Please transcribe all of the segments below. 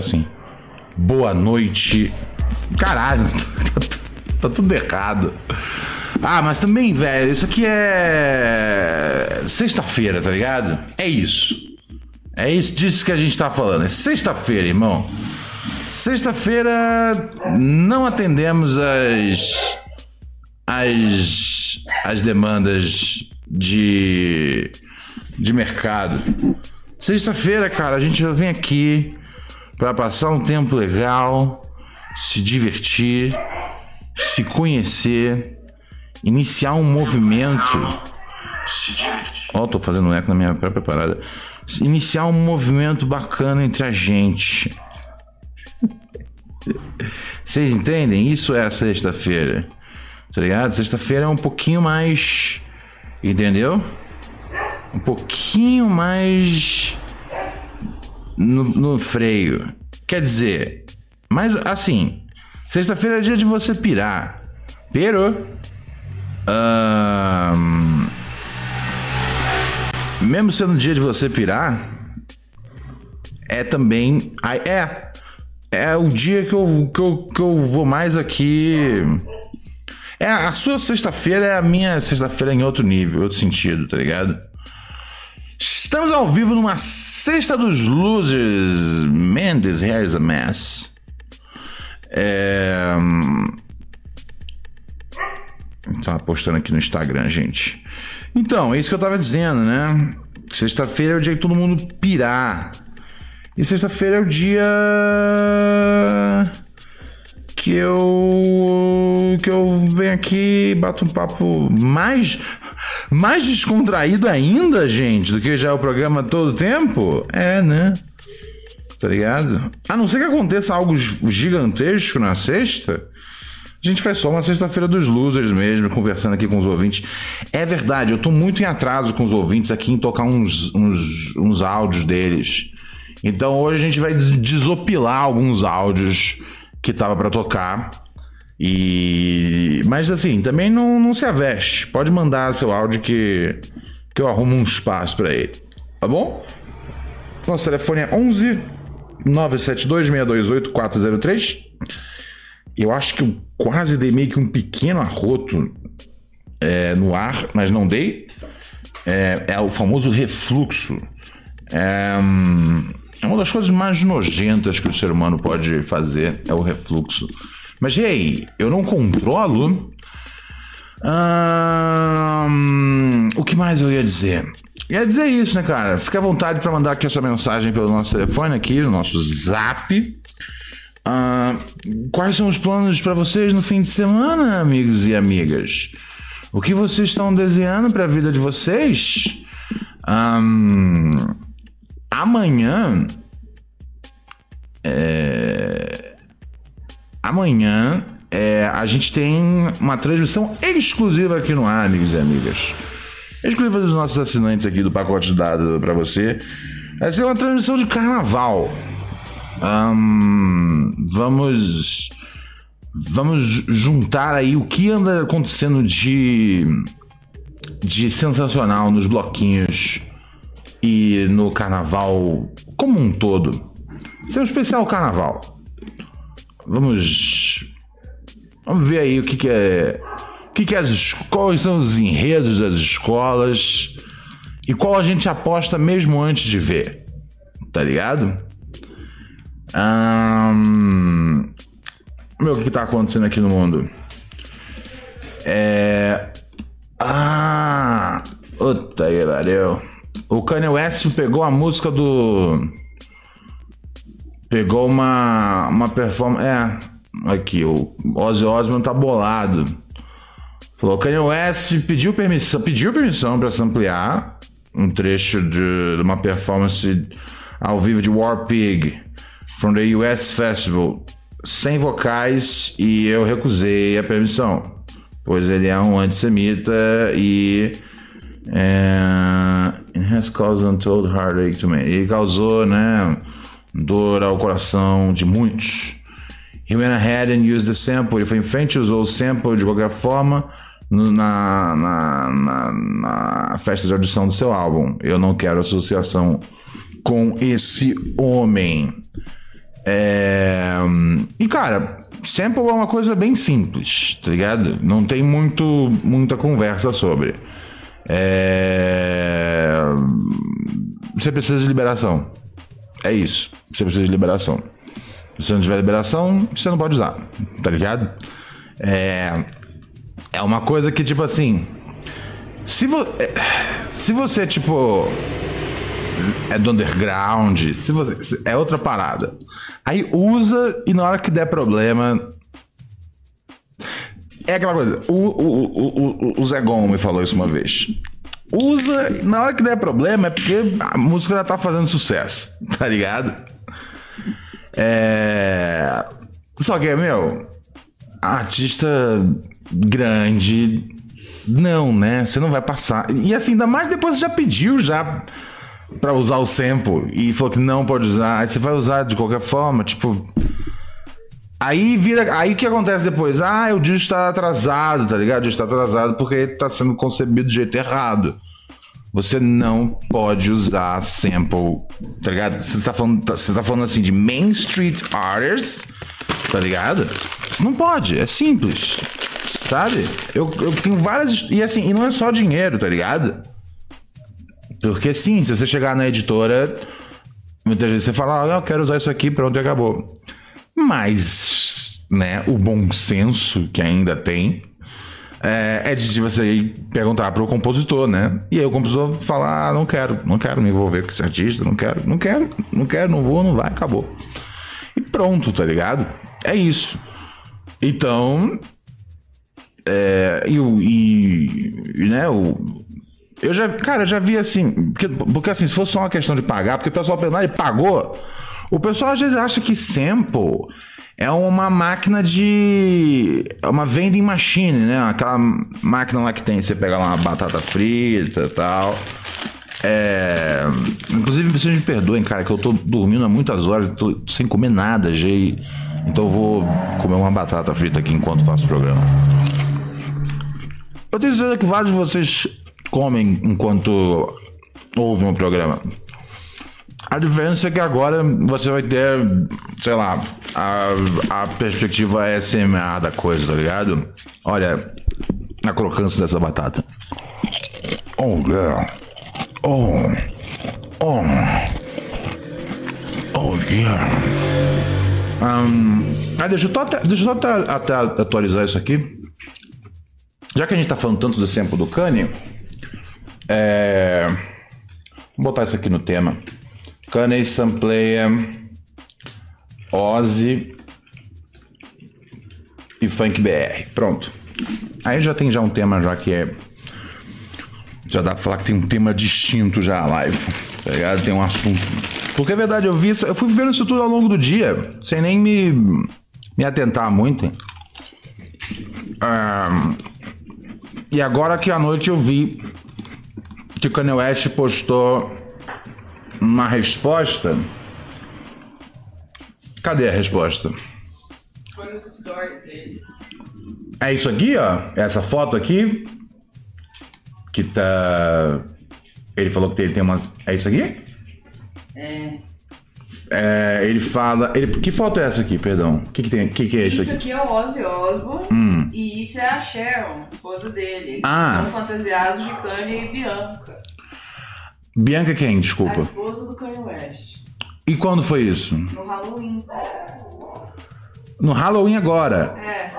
agora sim. Boa noite. Caralho, tá tudo errado. Ah, mas também, velho, isso aqui é. Sexta-feira, tá ligado? É isso. É isso disso que a gente tá falando. É sexta-feira, irmão. Sexta-feira não atendemos as. as. as demandas de. de mercado. Sexta-feira, cara, a gente vem aqui para passar um tempo legal, se divertir, se conhecer, iniciar um movimento. Ó, oh, tô fazendo um eco na minha própria parada. Iniciar um movimento bacana entre a gente. Vocês entendem? Isso é a sexta-feira. Tá ligado? Sexta-feira é um pouquinho mais. Entendeu? Um pouquinho mais. No, no freio. Quer dizer. Mas assim. Sexta-feira é dia de você pirar. Pirou. Um, mesmo sendo dia de você pirar, é também. É. É o dia que eu, que eu, que eu vou mais aqui. É, a sua sexta-feira é a minha sexta-feira em outro nível, outro sentido, tá ligado? Estamos ao vivo numa sexta dos losers. Mendes, here's a mess. É. Tava postando aqui no Instagram, gente. Então, é isso que eu tava dizendo, né? Sexta-feira é o dia que todo mundo pirar. E sexta-feira é o dia que eu que eu venho aqui e bato um papo mais mais descontraído ainda, gente, do que já é o programa todo tempo. É, né? Tá ligado? A não ser que aconteça algo gigantesco na sexta, a gente faz só uma sexta-feira dos losers mesmo, conversando aqui com os ouvintes. É verdade, eu tô muito em atraso com os ouvintes aqui em tocar uns, uns, uns áudios deles. Então hoje a gente vai desopilar alguns áudios que tava para tocar. E mas assim, também não, não se aveste. Pode mandar seu áudio que que eu arrumo um espaço para ele. Tá bom? Nosso telefone é 11 972 628 403. Eu acho que eu quase dei meio que um pequeno arroto é, no ar, mas não dei. É, é o famoso refluxo. É, é, uma das coisas mais nojentas que o ser humano pode fazer é o refluxo. Mas e aí? Eu não controlo? Hum, o que mais eu ia dizer? Ia dizer isso, né, cara? Fique à vontade para mandar aqui a sua mensagem pelo nosso telefone aqui, no nosso zap. Quais são os planos para vocês no fim de semana, amigos e amigas? O que vocês estão desenhando para a vida de vocês? Um, amanhã. É, amanhã é, a gente tem uma transmissão exclusiva aqui no ar, amigos e amigas. Exclusiva dos nossos assinantes aqui do pacote de dados para você. Vai ser uma transmissão de carnaval. Um, vamos vamos juntar aí o que anda acontecendo de de sensacional nos bloquinhos e no carnaval como um todo. Isso é um especial carnaval. Vamos vamos ver aí o que, que é o que, que as quais são os enredos das escolas e qual a gente aposta mesmo antes de ver. Tá ligado? Um... Meu, o que tá acontecendo aqui no mundo? É. Ah! Puta que pariu. O Kanye West pegou a música do. Pegou uma, uma performance. É, aqui, o Ozzy Osbourne tá bolado. Falou: Kanye West pediu permissão, pediu permissão para ampliar um trecho de, de uma performance ao vivo de War Pig from the US Festival sem vocais e eu recusei a permissão, pois ele é um antissemita e é, it has caused untold heartache to me. E causou, né, dor ao coração de muitos. He went ahead and used the sample. Ele foi em frente, usou o sample de qualquer forma, na, na, na, na festa de audição do seu álbum. Eu não quero associação com esse homem. É, E, cara, sample é uma coisa bem simples, tá ligado? Não tem muito, muita conversa sobre. É, Você precisa de liberação. É isso. Você precisa de liberação. Se você não tiver liberação, você não pode usar, tá ligado? É, é uma coisa que, tipo assim. Se, vo... é, se você, tipo. É do underground, se você. É outra parada. Aí usa e na hora que der problema. É aquela coisa. O, o, o, o, Zé Gon me falou isso uma vez. Usa, na hora que der problema é porque a música já tá fazendo sucesso, tá ligado? É. Só que, meu, artista grande. Não, né? Você não vai passar. E assim, ainda mais depois você já pediu já pra usar o sample e falou que não pode usar. Aí você vai usar de qualquer forma, tipo. Aí vira. Aí o que acontece depois? Ah, o disco tá atrasado, tá ligado? O disco tá atrasado porque tá sendo concebido do jeito errado. Você não pode usar sample, tá ligado? Você tá falando, tá- você tá falando assim de Main Street Artists, tá ligado? Você não pode, é simples, sabe? Eu, eu tenho várias. E assim, e não é só dinheiro, tá ligado? Porque sim, se você chegar na editora, muitas vezes você fala, ah, eu quero usar isso aqui, pronto, e acabou. Mas, né, o bom senso que ainda tem é, é de você perguntar pro compositor, né? E aí o compositor fala, ah, não quero, não quero me envolver com esse artista, não quero, não quero, não quero, não vou, não vai, acabou. E pronto, tá ligado? É isso. Então, é, e, o- e, e, né, o, eu já, cara, já vi assim, porque, porque assim, se fosse só uma questão de pagar, porque o pessoal pensa, ah, ele pagou. O pessoal às vezes acha que sample é uma máquina de. É uma vending machine, né? Aquela máquina lá que tem, você pega lá uma batata frita e tal. É... Inclusive, vocês me perdoem, cara, que eu tô dormindo há muitas horas, tô sem comer nada, e- Então eu vou comer uma batata frita aqui enquanto faço o programa. Eu tenho certeza que vários de vocês comem enquanto ouvem o programa. A diferença é que agora você vai ter, sei lá, a, a perspectiva SMA da coisa, tá ligado? Olha a crocância dessa batata. Oh, yeah. Oh. Oh. Oh, yeah. Um, ah, deixa eu até, deixa eu até, até atualizar isso aqui. Já que a gente tá falando tanto do sample do Kanye, é... Vou botar isso aqui no tema. Kanye sampleia Ozzy e Funk BR. Pronto. Aí já tem já um tema já que é... Já dá pra falar que tem um tema distinto já a live. Tá ligado? Tem um assunto. Porque é verdade, eu vi eu fui vendo isso tudo ao longo do dia, sem nem me, me atentar muito. E agora que à noite eu vi que o Kanye West postou uma resposta. Cadê a resposta? Foi nos stories dele. É isso aqui, ó. Essa foto aqui. Que tá. Ele falou que tem umas. É isso aqui? É. É, ele fala. Ele... Que foto é essa aqui, perdão? O que, que tem? O que, que é isso Isso aqui? aqui é o Ozzy Osbourne e isso é a Sharon, esposa dele. Ah. Estão fantasiados de Kanye e Bianca. Bianca quem? A Desculpa. esposa do Kanye West. E quando foi isso? No Halloween. No Halloween agora. É.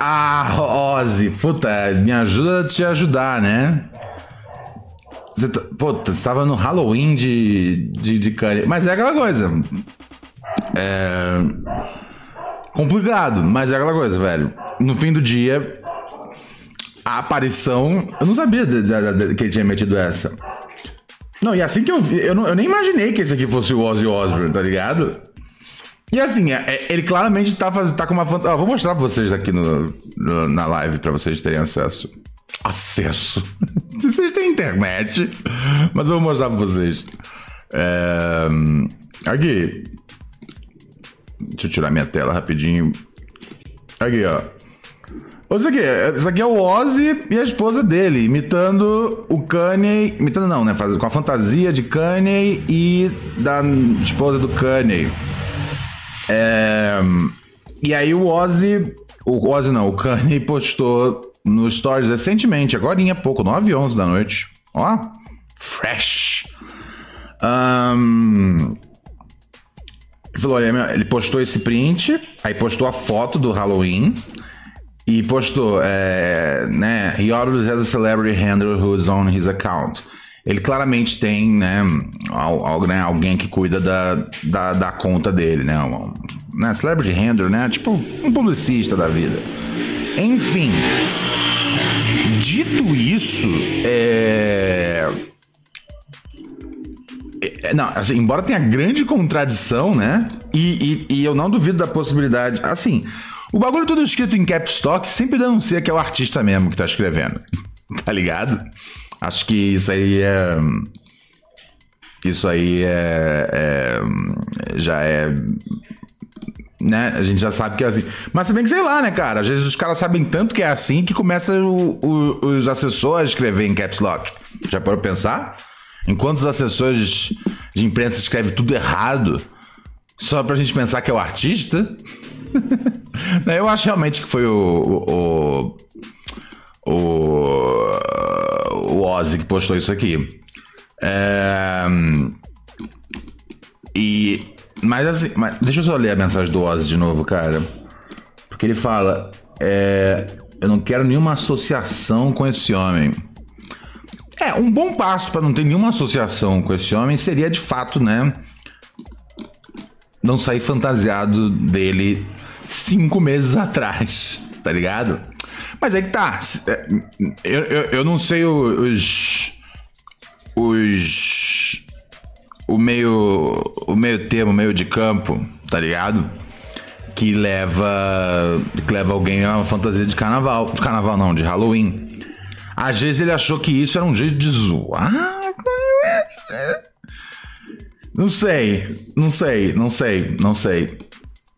Ah, Ozzy, puta, me ajuda a te ajudar, né? Você tá, puta, você tava no Halloween de, de, de Kanye. Mas é aquela coisa. É. Complicado, mas é aquela coisa, velho. No fim do dia, a aparição. Eu não sabia de- de- de- que ele tinha metido essa. Não, e assim que eu vi, eu, não- eu nem imaginei que esse aqui fosse o Ozzy Osbourne, tá ligado? E assim, é- é- ele claramente tá, tá com uma fantasia. vou mostrar pra vocês aqui no, no- na live pra vocês terem acesso. Acesso. vocês têm internet, mas eu vou mostrar pra vocês. É, Aqui. Deixa eu tirar minha tela rapidinho. Aqui, ó. Isso aqui, isso aqui é o Ozzy e a esposa dele, imitando o Kanye. Imitando não, né? Com a fantasia de Kanye e da esposa do Kanye. É, e aí o Ozzy. O Ozzy não, o Kanye postou no Stories recentemente, agora em pouco, 9 e 11 da noite. Ó, fresh. Um, ele postou esse print, aí postou a foto do Halloween e postou, é, né? He always has a celebrity handler who's on his account. Ele claramente tem, né, né alguém que cuida da, da, da conta dele, né? Um, né? Celebrity handler, né? Tipo um publicista da vida. Enfim. Dito isso, é. é não, assim, embora tenha grande contradição, né? E, e, e eu não duvido da possibilidade. Assim, o bagulho todo escrito em caps lock sempre denuncia que é o artista mesmo que tá escrevendo. Tá ligado? Acho que isso aí é. Isso aí é. é já é. Né? A gente já sabe que é assim. Mas se bem que sei lá, né, cara? Às vezes os caras sabem tanto que é assim que começa o, o, os assessores a escrever em caps lock. Já pode pensar? Enquanto os assessores de imprensa escrevem tudo errado, só pra gente pensar que é o artista. Eu acho realmente que foi o, o, o, o Ozzy que postou isso aqui. É, e. Mas assim, mas deixa eu só ler a mensagem do Ozzy de novo, cara. Porque ele fala: é, Eu não quero nenhuma associação com esse homem. É, um bom passo para não ter nenhuma associação com esse homem seria de fato, né? Não sair fantasiado dele cinco meses atrás, tá ligado? Mas aí que tá. É, eu, eu, eu não sei os. Os. O meio. O meio termo, meio de campo, tá ligado? Que leva. Que leva alguém a uma fantasia de carnaval. De carnaval não, de Halloween. Às vezes ele achou que isso era um jeito de zoar. Não sei, não sei, não sei, não sei.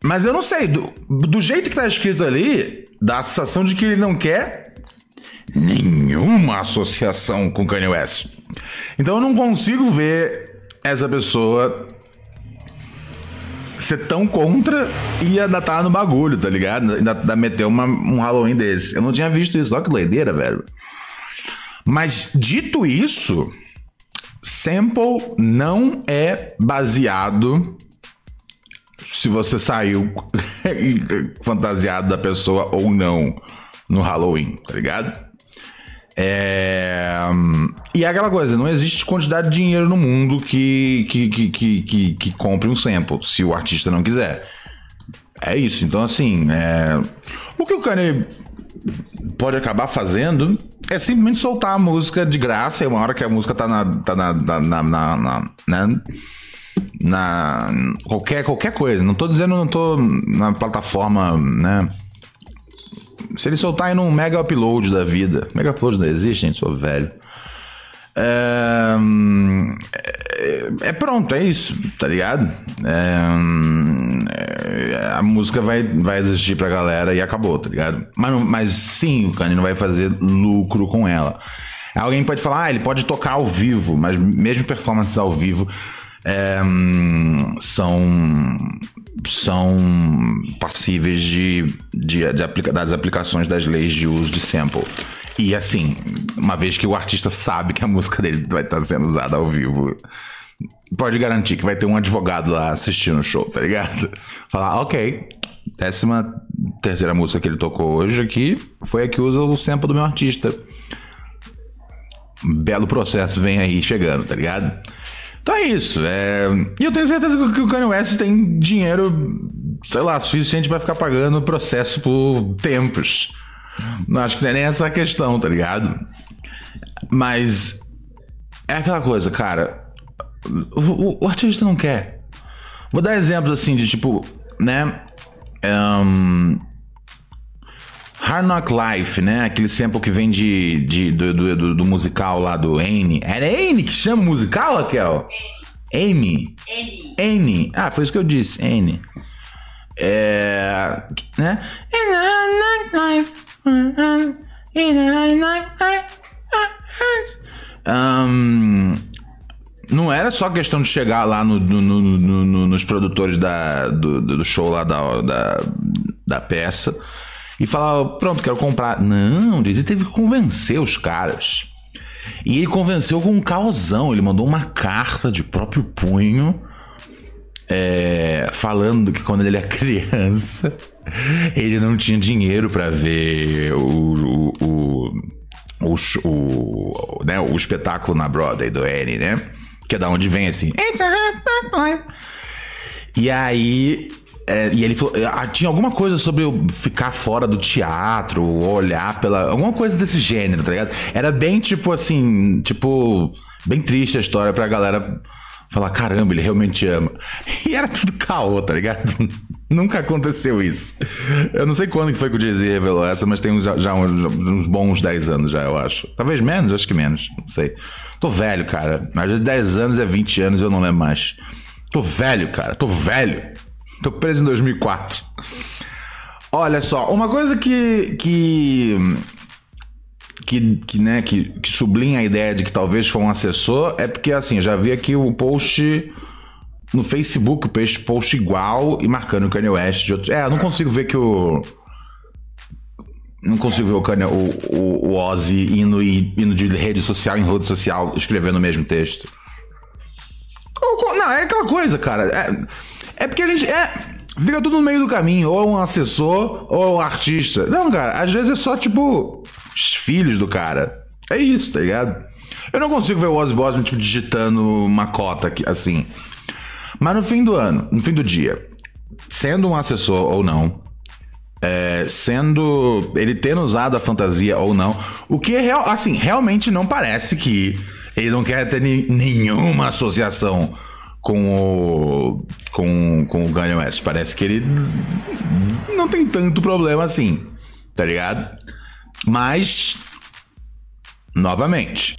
Mas eu não sei, do, do jeito que tá escrito ali, dá a sensação de que ele não quer nenhuma associação com Kanye West. Então eu não consigo ver essa pessoa ser tão contra e ainda tá no bagulho, tá ligado? Ainda, ainda meter uma, um Halloween desse. Eu não tinha visto isso, olha que doideira, velho. Mas dito isso, sample não é baseado se você saiu fantasiado da pessoa ou não no Halloween, tá ligado? É... E é aquela coisa, não existe quantidade de dinheiro no mundo que, que, que, que, que, que compre um sample, se o artista não quiser. É isso, então assim, é... o que o Kanye pode acabar fazendo é simplesmente soltar a música de graça, e uma hora que a música tá na, tá na, na, na, na né? Na qualquer qualquer coisa. Não tô dizendo, não tô na plataforma, né? Se ele soltar aí num mega upload da vida, mega upload não existe, gente, sou velho. É, é, pronto, é isso, tá ligado? É, é, a música vai, vai existir pra galera e acabou, tá ligado? Mas, mas sim, o Kanye não vai fazer lucro com ela. Alguém pode falar, ah, ele pode tocar ao vivo, mas mesmo performances ao vivo é, são, são passíveis de, de, de aplica, das aplicações das leis de uso de sample. E assim, uma vez que o artista sabe que a música dele vai estar sendo usada ao vivo, pode garantir que vai ter um advogado lá assistindo o show, tá ligado? Falar, ok, décima terceira música que ele tocou hoje aqui foi a que usa o sample do meu artista. Belo processo vem aí chegando, tá ligado? Então é isso. É... E eu tenho certeza que o Kanye West tem dinheiro, sei lá, suficiente para ficar pagando o processo por tempos. Não acho que não é nem essa a questão, tá ligado? Mas é aquela coisa, cara. O, o, o artista não quer. Vou dar exemplos assim de tipo, né? Um, Hard Knock Life, né? Aquele sample que vem de, de do, do, do, musical lá do Anne. Era Anne que chama musical, Raquel? Anne. Anne. Ah, foi isso que eu disse. Anne. É. Né? Um, não era só questão de chegar lá no, no, no, nos produtores da, do, do, show lá da, da, da, peça e falar: pronto, quero comprar. Não, Dizzy teve que convencer os caras. E ele convenceu com um caosão. Ele mandou uma carta de próprio punho é, falando que quando ele era criança ele não tinha dinheiro para ver o, o, o, o, o, né, o espetáculo na Broadway do Annie, né? Que é da onde vem assim. E aí. É, e ele falou. Ah, tinha alguma coisa sobre eu ficar fora do teatro, olhar pela. Alguma coisa desse gênero, tá ligado? Era bem tipo assim. Tipo. Bem triste a história pra galera falar: caramba, ele realmente ama. E era tudo caô, tá ligado? Nunca aconteceu isso. Eu não sei quando que foi que o Jay-Z revelou essa, mas tem já, já uns, uns, bons 10 anos já, eu acho. Talvez menos, acho que menos, não sei. Tô velho, cara. Às vezes 10 anos é 20 anos eu não lembro mais. Tô velho, cara. Tô velho. Tô preso em 2004. Olha só, uma coisa que que que, que né, que, que sublinha a ideia de que talvez foi um assessor é porque assim, já vi aqui o post no Facebook, o post, post igual e marcando o Kanye West de outro. É, eu não consigo ver que o não consigo ver o, Kanye, o, o, o Ozzy indo, indo de rede social em rede social escrevendo o mesmo texto. Não, é aquela coisa, cara. É, é porque a gente. É, fica tudo no meio do caminho. Ou um assessor, ou um artista. Não, cara, às vezes é só tipo. Os filhos do cara. É isso, tá ligado? Eu não consigo ver o Ozzy tipo, digitando uma cota aqui, assim. Mas no fim do ano, no fim do dia, sendo um assessor ou não, é, sendo ele tendo usado a fantasia ou não, o que é real, assim, realmente não parece que ele não quer ter nenhuma associação com o com, com o Kanye West. Parece que ele não tem tanto problema assim, tá ligado? Mas novamente,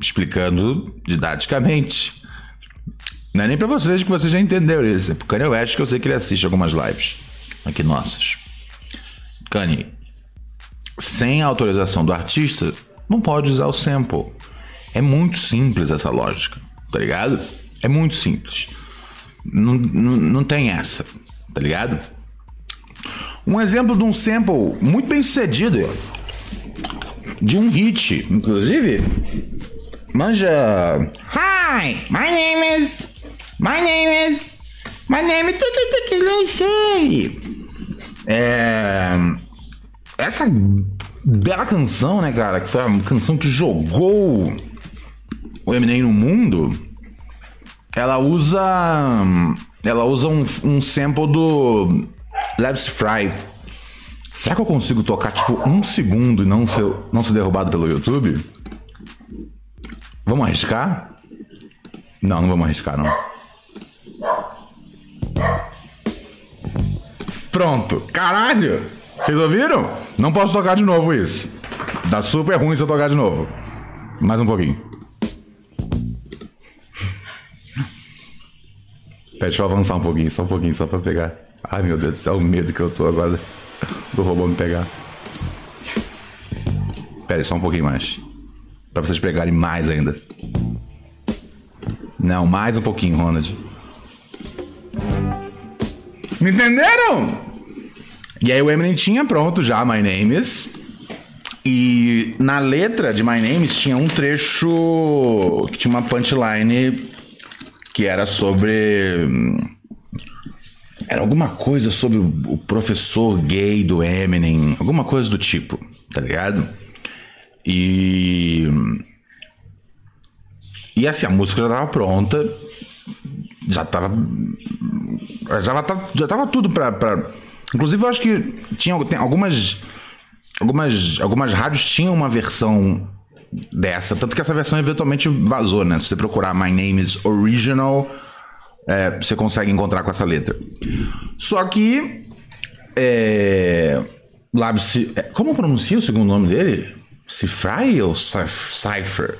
explicando didaticamente, não é nem para vocês que vocês já entenderam isso, é pro Kanye West que eu sei que ele assiste algumas lives aqui nossas. Kanye, sem autorização do artista, não pode usar o sample. É muito simples essa lógica, tá ligado? É muito simples. Não, não, não tem essa, tá ligado? Um exemplo de um sample muito bem sucedido de um hit, inclusive. Manja. Hi, my name is. My name is. My name is. É, essa bela canção, né, cara? Que foi a canção que jogou o Eminem no mundo. Ela usa. Ela usa um, um sample do Labs Fry. Será que eu consigo tocar tipo um segundo e não ser, não ser derrubado pelo YouTube? Vamos arriscar? Não, não vamos arriscar, não. Pronto. Caralho! Vocês ouviram? Não posso tocar de novo isso. Dá super ruim se eu tocar de novo. Mais um pouquinho. Pede pra eu avançar um pouquinho, só um pouquinho, só pra pegar. Ai meu Deus do céu, o medo que eu tô agora do robô me pegar. Pera só um pouquinho mais. Pra vocês pegarem mais ainda. Não, mais um pouquinho, Ronald. Me entenderam? E aí o Eminem tinha pronto já My Name Is. E na letra de My Name Is tinha um trecho que tinha uma punchline que era sobre. Era alguma coisa sobre o professor gay do Eminem, alguma coisa do tipo, tá ligado? E. E assim, a música já tava pronta, já tava. Já tava, já tava tudo pra, pra Inclusive, eu acho que tinha algumas, algumas, algumas rádios tinham uma versão dessa, tanto que essa versão eventualmente vazou, né? Se você procurar My Name is Original, é, você consegue encontrar com essa letra. Só que. É, Labs, é, como pronuncia o segundo nome dele? Cifrai ou Cypher?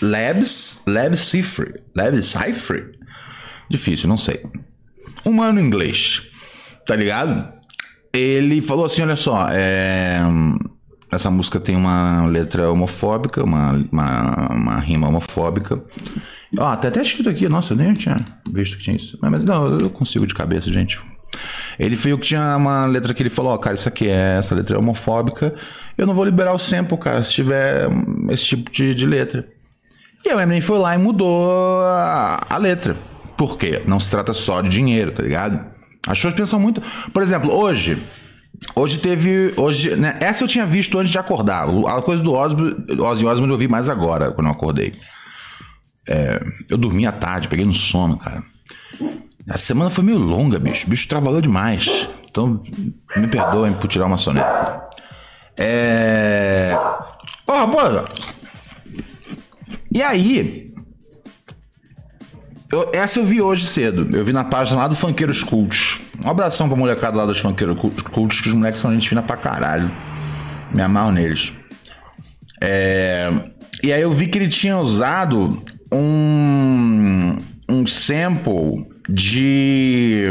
Labs, Labs Cipher. Labs Cipher? Difícil, não sei. Um ano em inglês tá ligado? ele falou assim: olha só, é, essa música tem uma letra homofóbica, uma, uma, uma rima homofóbica. Ó, tá até escrito aqui, nossa, eu nem tinha visto que tinha isso. Mas não, eu consigo de cabeça, gente. Ele viu que tinha uma letra que ele falou, ó, oh, cara, isso aqui é, essa letra é homofóbica, eu não vou liberar o sample, cara, se tiver esse tipo de, de letra. E aí o Eminem foi lá e mudou a, a letra. Por quê? Não se trata só de dinheiro, tá ligado? As pessoas pensam muito. Por exemplo, hoje. Hoje teve. Hoje, né, essa eu tinha visto antes de acordar. A coisa do Ozzy, Ozzy Osbourne eu vi mais agora, quando eu acordei. É, eu dormi à tarde, peguei no sono, cara. A semana foi meio longa, bicho. O bicho trabalhou demais. Então, me perdoem por tirar uma soneta. É. Ó, oh, rapaziada. E aí, eu, essa eu vi hoje cedo. Eu vi na página lá do Funkeiros Cults. Um abração pra molecada lá dos Funkeiros Cults, que os moleques são gente fina pra caralho. Me amarro neles. É, e aí eu vi que ele tinha usado um, um sample de.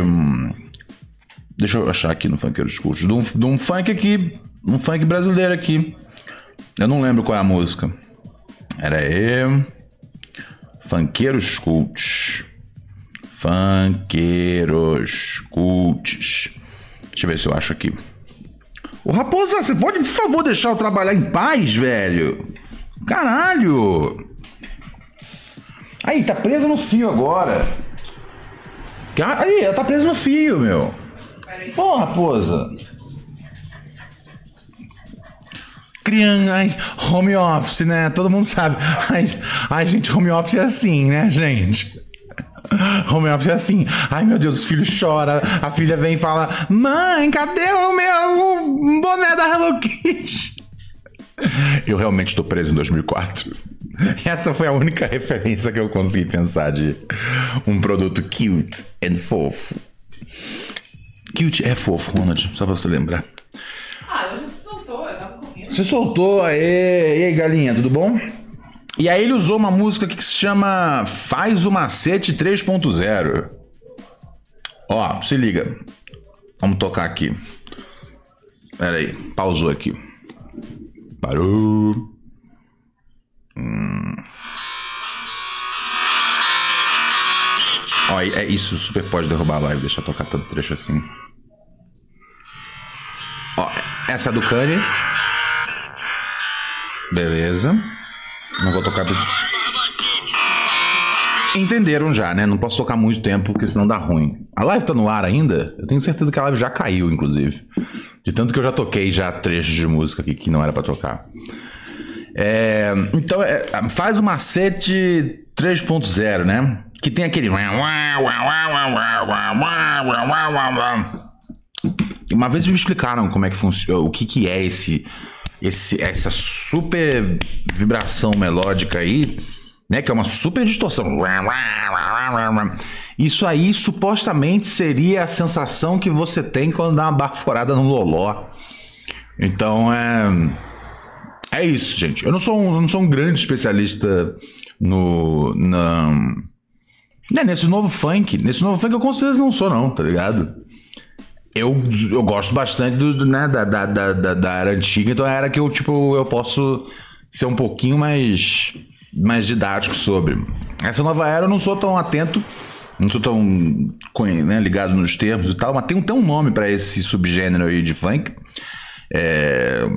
Deixa eu achar aqui no Funkeiros Cults. De um, de um funk aqui. Um funk brasileiro aqui. Eu não lembro qual é a música. Era aí. Funkeiros cults. Funkeiros cults. Deixa eu ver se eu acho aqui. Ô Raposa, você pode, por favor, deixar eu trabalhar em paz, velho? Caralho! Aí, tá presa no fio agora. Aí, ela tá presa no fio, meu. Ô, Raposa. criando ai, home office, né? Todo mundo sabe. Ai, gente, home office é assim, né, gente? Home office é assim. Ai, meu Deus, os filhos choram. A filha vem e fala: Mãe, cadê o meu boné da Hello Kitty? Eu realmente estou preso em 2004. Essa foi a única referência que eu consegui pensar de um produto cute and fofo. Cute é fofo, Ronald, só pra você lembrar. Ah, eu você soltou, aê, e aí galinha, tudo bom? E aí ele usou uma música que se chama Faz o Macete 3.0. Ó, se liga. Vamos tocar aqui. Pera aí, pausou aqui. Parou. Hum. Ó, é isso, super pode derrubar a live, deixa eu tocar todo trecho assim. Ó, essa é do Kanye. Beleza. Não vou tocar. Entenderam já, né? Não posso tocar muito tempo, porque senão dá ruim. A live tá no ar ainda? Eu tenho certeza que a live já caiu, inclusive. De tanto que eu já toquei já trechos de música aqui que não era para tocar. É, então, é, faz o macete 3.0, né? Que tem aquele. Uma vez me explicaram como é que funciona, o que, que é esse esse, essa super vibração melódica aí, né? Que é uma super distorção. Isso aí supostamente seria a sensação que você tem quando dá uma baforada no loló. Então é. É isso, gente. Eu não sou um, não sou um grande especialista no. Na, né, nesse novo funk. Nesse novo funk eu com certeza não sou, não, tá ligado? Eu, eu gosto bastante do, né, da, da, da, da era antiga, então é era que eu, tipo, eu posso ser um pouquinho mais, mais didático sobre. Essa nova era eu não sou tão atento, não sou tão né, ligado nos termos e tal, mas tem, tem um nome para esse subgênero aí de funk. É,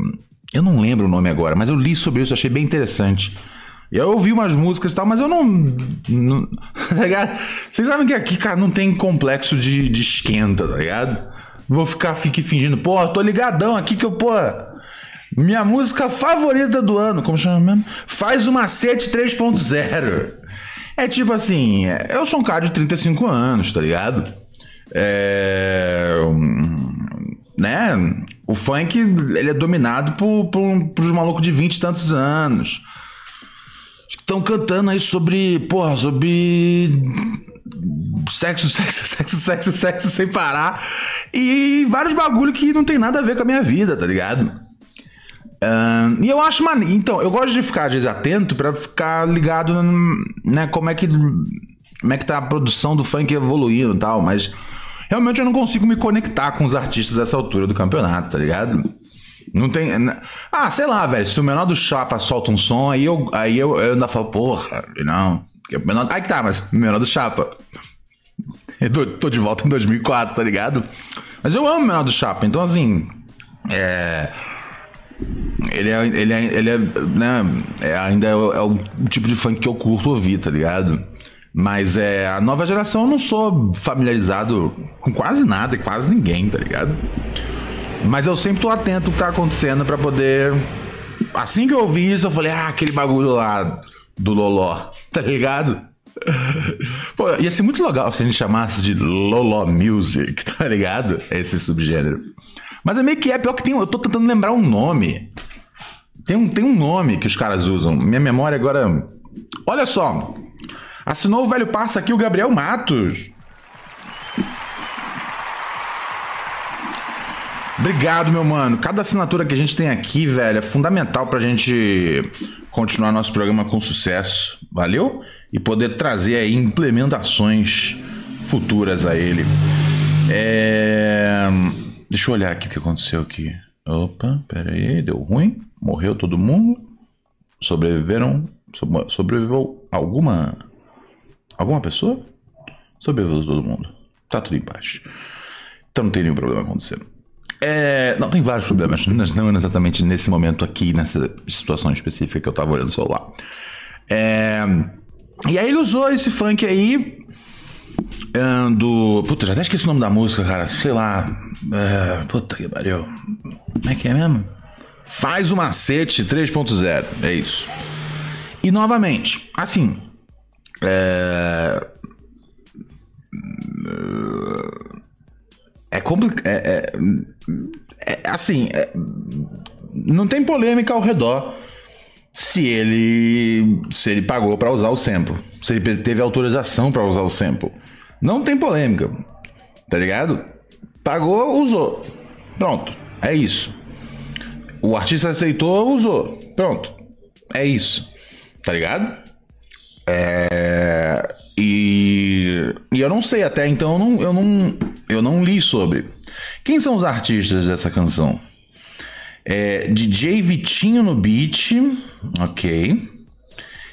eu não lembro o nome agora, mas eu li sobre isso, achei bem interessante. Eu ouvi umas músicas e tal, mas eu não. não tá Vocês sabem que aqui, cara, não tem complexo de, de esquenta, tá ligado? Vou ficar fique fingindo, pô, tô ligadão aqui que eu, pô. Minha música favorita do ano, como chama mesmo? Faz o macete 3.0. É tipo assim, eu sou um cara de 35 anos, tá ligado? É. Né? O funk, ele é dominado por, por, por uns malucos de 20 e tantos anos. Estão cantando aí sobre, porra, sobre sexo, sexo, sexo, sexo, sexo sem parar. E vários bagulho que não tem nada a ver com a minha vida, tá ligado? E eu acho maneiro. Então, eu gosto de ficar, às vezes, atento para ficar ligado, né, como é que. Como é que tá a produção do funk evoluindo e tal, mas. Realmente eu não consigo me conectar com os artistas dessa altura do campeonato, tá ligado? Não tem. Ah, sei lá, velho. Se o menor do Chapa solta um som, aí eu, aí eu, eu ainda falo, porra, não. Menor, aí que tá, mas menor do Chapa. Eu tô, tô, de volta em 2004, tá ligado? Mas eu amo o menor do Chapa, então assim. É. Ele é. Ele é. Ele é né, é, ainda é o, é o tipo de funk que eu curto ouvir, tá ligado? Mas é, a nova geração eu não sou familiarizado com quase nada e quase ninguém, tá ligado? Mas eu sempre tô atento ao que tá acontecendo para poder. Assim que eu ouvi isso, eu falei, ah, aquele bagulho lá do Loló, tá ligado? Pô, ia ser muito legal se a gente chamasse de Loló Music, tá ligado? Esse subgênero. Mas é meio que é pior que tem. Eu tô tentando lembrar um nome. Tem um, tem um nome que os caras usam. Minha memória agora. Olha só. Assinou o velho parça aqui o Gabriel Matos. Obrigado, meu mano. Cada assinatura que a gente tem aqui, velho, é fundamental pra gente continuar nosso programa com sucesso. Valeu? E poder trazer aí implementações futuras a ele. É... Deixa eu olhar aqui o que aconteceu aqui. Opa, pera aí, deu ruim. Morreu todo mundo. Sobreviveram. Sobreviveu alguma Alguma pessoa? Sobreviveu todo mundo. Tá tudo em paz. Então não tem nenhum problema acontecendo. É, não, tem vários problemas, não exatamente nesse momento aqui, nessa situação específica que eu tava olhando o celular. É, e aí ele usou esse funk aí do. Puta, já até esqueci o nome da música, cara. Sei lá. É, puta que pariu. Como é que é mesmo? Faz o macete 3.0. É isso. E novamente, assim, é. É complicado. É, é, é, assim, é, não tem polêmica ao redor se ele se ele pagou para usar o sample, se ele teve autorização para usar o sample. Não tem polêmica, tá ligado? Pagou, usou. Pronto, é isso. O artista aceitou, usou. Pronto, é isso. Tá ligado? É, e, e eu não sei até então, eu não, eu, não, eu não li sobre. Quem são os artistas dessa canção? É, DJ Vitinho no beat, ok.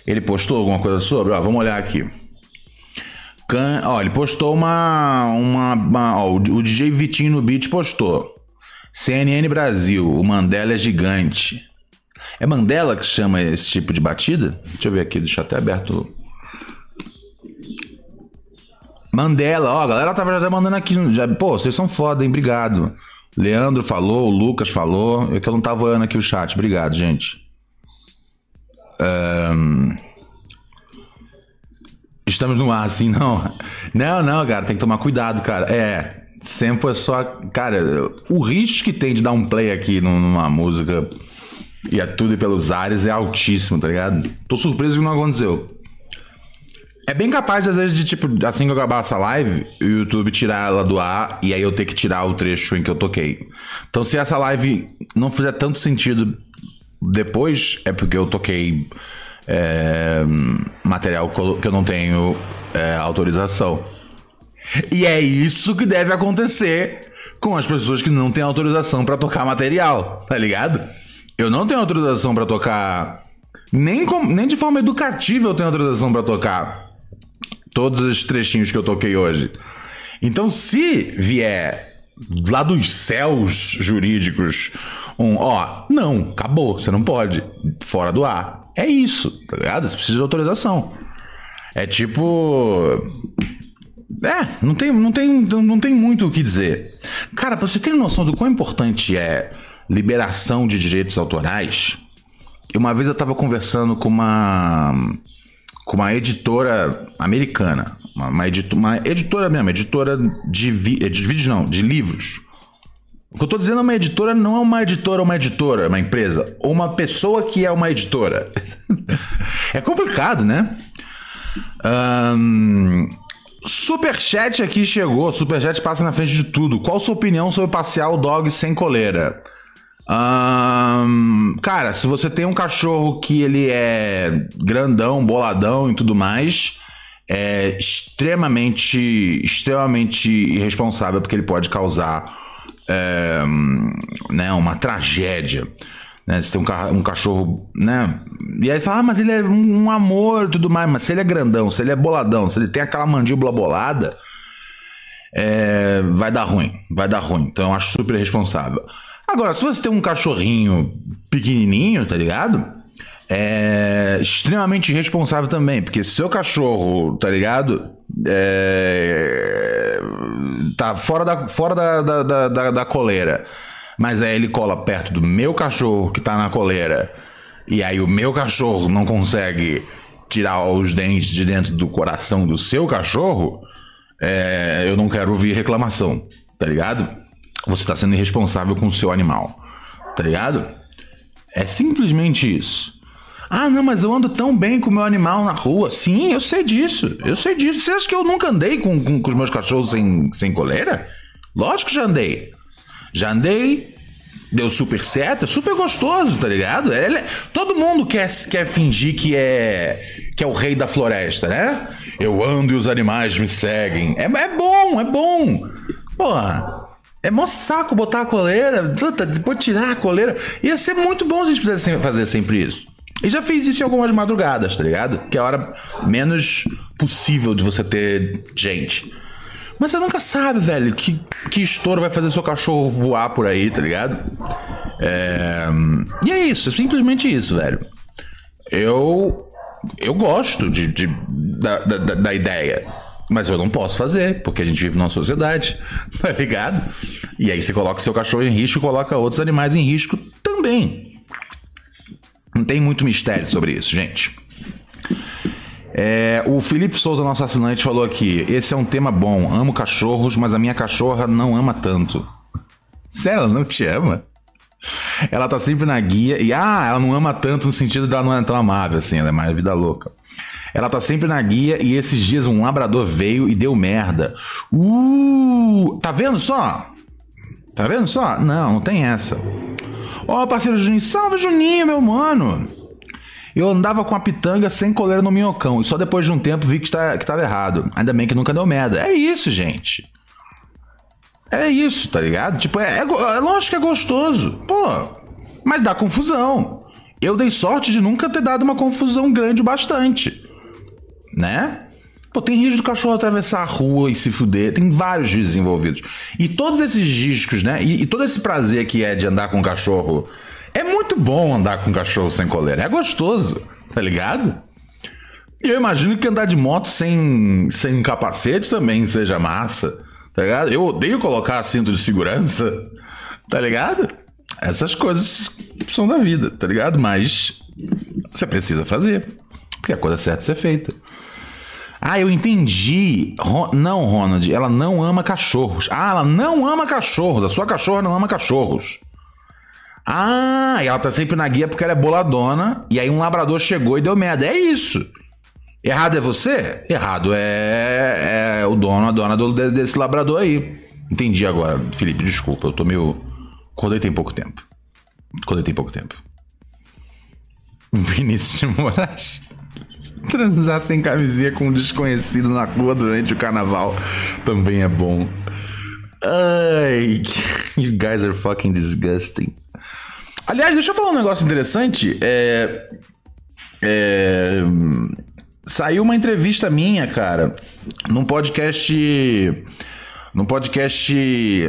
Ele postou alguma coisa sobre? Ó, vamos olhar aqui. Can, ó, ele postou uma. uma, uma ó, o DJ Vitinho no beat postou. CNN Brasil, o Mandela é gigante. É Mandela que chama esse tipo de batida? Deixa eu ver aqui, deixa até aberto. Mandela, ó, a galera tava já mandando aqui. Já, pô, vocês são foda, hein? Obrigado. Leandro falou, o Lucas falou. É que eu não tava olhando aqui o chat. Obrigado, gente. Um... Estamos no ar, assim, não. Não, não, cara, tem que tomar cuidado, cara. É, sempre é só. Cara, o risco que tem de dar um play aqui numa música e é tudo pelos ares é altíssimo, tá ligado? Tô surpreso que não aconteceu. É bem capaz, às vezes, de tipo, assim que eu acabar essa live, o YouTube tirar ela do ar e aí eu ter que tirar o trecho em que eu toquei. Então, se essa live não fizer tanto sentido depois, é porque eu toquei é, material que eu não tenho é, autorização. E é isso que deve acontecer com as pessoas que não têm autorização para tocar material, tá ligado? Eu não tenho autorização para tocar. Nem, com, nem de forma educativa eu tenho autorização para tocar todos os trechinhos que eu toquei hoje. Então, se vier lá dos céus jurídicos um, ó, não, acabou, você não pode, fora do ar. É isso, tá ligado? Você precisa de autorização. É tipo. É, não tem, não tem, não tem muito o que dizer. Cara, pra vocês terem noção do quão importante é liberação de direitos autorais. Uma vez eu estava conversando com uma com uma editora americana, uma, uma, edito, uma editora mesmo, editora de, vi, de vídeos não, de livros. O que eu estou dizendo é uma editora não é uma editora, uma editora, uma empresa, ou uma pessoa que é uma editora. é complicado, né? Um, Superchat aqui chegou. Superchat passa na frente de tudo. Qual sua opinião sobre passear o dog sem coleira? Um, cara, se você tem um cachorro que ele é grandão, boladão e tudo mais, é extremamente, extremamente irresponsável, porque ele pode causar é, né, uma tragédia. Né? Você tem um, um, cachorro, né? E aí fala, ah, mas ele é um, um amor e tudo mais. Mas se ele é grandão, se ele é boladão, se ele tem aquela mandíbula bolada, é, vai dar ruim. Vai dar ruim. Então eu acho super responsável. Agora, se você tem um cachorrinho pequenininho, tá ligado? é extremamente irresponsável também, porque se seu cachorro, tá ligado? É, tá fora da, fora da, da, da, da, coleira, mas aí ele cola perto do meu cachorro que tá na coleira, e aí o meu cachorro não consegue tirar os dentes de dentro do coração do seu cachorro, é, eu não quero ouvir reclamação, tá ligado? Você tá sendo irresponsável com o seu animal, tá ligado? É simplesmente isso. Ah, não, mas eu ando tão bem com o meu animal na rua. Sim, eu sei disso. Eu sei disso. Você acha que eu nunca andei com, com, com os meus cachorros sem, sem coleira? Lógico que já andei. Já andei, deu super certo, é super gostoso, tá ligado? Ele, é, todo mundo quer, quer fingir que é que é o rei da floresta, né? Eu ando e os animais me seguem. É, é bom, é bom. Porra, é mó saco botar a coleira, depois tirar a coleira. Ia ser muito bom se a gente pudesse fazer sempre isso. E já fiz isso em algumas madrugadas, tá ligado? Que é a hora menos possível de você ter gente. Mas você nunca sabe, velho, que, que estouro vai fazer seu cachorro voar por aí, tá ligado? É... E é isso, é simplesmente isso, velho. Eu. Eu gosto de, de da, da, da ideia. Mas eu não posso fazer, porque a gente vive numa sociedade, tá ligado? E aí você coloca seu cachorro em risco e coloca outros animais em risco também. Não tem muito mistério sobre isso, gente. É, o Felipe Souza, nosso assinante, falou aqui: esse é um tema bom. Amo cachorros, mas a minha cachorra não ama tanto. Sério, ela não te ama? Ela tá sempre na guia. E ah, ela não ama tanto no sentido dela não é tão amável assim, ela é mais vida louca. Ela tá sempre na guia e esses dias um labrador veio e deu merda. Uh! Tá vendo só? Tá vendo só? Não, não tem essa. Ó, oh, parceiro Juninho, salve Juninho, meu mano. Eu andava com a pitanga sem coleira no minhocão e só depois de um tempo vi que, tá, que tava errado. Ainda bem que nunca deu merda. É isso, gente. É isso, tá ligado? Tipo, é, é, é lógico que é gostoso. Pô, mas dá confusão. Eu dei sorte de nunca ter dado uma confusão grande bastante. Né? Pô, tem risco do cachorro atravessar a rua e se fuder. Tem vários riscos envolvidos. E todos esses riscos, né? E, e, todo esse prazer que é de andar com cachorro. É muito bom andar com cachorro sem coleira. É gostoso, tá ligado? E eu imagino que andar de moto sem, sem capacete também seja massa, tá ligado? Eu odeio colocar cinto de segurança, tá ligado? Essas coisas são da vida, tá ligado? Mas você precisa fazer, porque é a coisa certa ser feita. Ah, eu entendi. Não, Ronald, ela não ama cachorros. Ah, ela não ama cachorros. A sua cachorra não ama cachorros. Ah, e ela tá sempre na guia porque ela é boladona. E aí um labrador chegou e deu merda. É isso. Errado é você? Errado é, é o dono, a dona do, desse labrador aí. Entendi agora, Felipe, desculpa. Eu tô meio. Acordei tem pouco tempo. Acordei tem pouco tempo. Vinícius de Moraes. Transar sem camisinha com um desconhecido na rua durante o carnaval também é bom. Ai, you guys are fucking disgusting. Aliás, deixa eu falar um negócio interessante. É, é, saiu uma entrevista minha, cara, num podcast. Num podcast.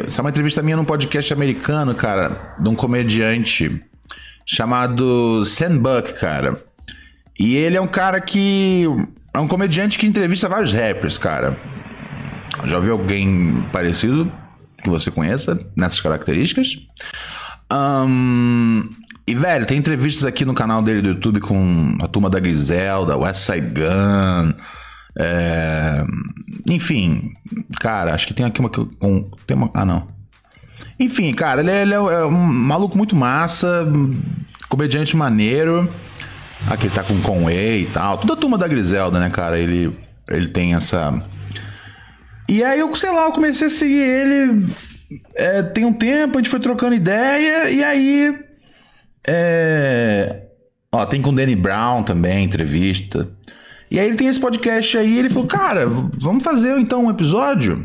Saiu uma entrevista minha num podcast americano, cara, de um comediante chamado Sam Buck, cara. E ele é um cara que. É um comediante que entrevista vários rappers, cara. Já ouviu alguém parecido que você conheça nessas características? Um, e, velho, tem entrevistas aqui no canal dele do YouTube com a turma da Griselda, West Side Gun. É, enfim, cara, acho que tem aqui uma. Um, tem uma ah, não. Enfim, cara, ele, é, ele é, é um maluco muito massa, comediante maneiro. Aqui ele tá com Conway e tal. Toda a turma da Griselda, né, cara? Ele, ele tem essa. E aí eu, sei lá, eu comecei a seguir ele. É, tem um tempo, a gente foi trocando ideia, e aí. É... Ó, tem com o Danny Brown também, entrevista. E aí ele tem esse podcast aí, ele falou, cara, vamos fazer então um episódio.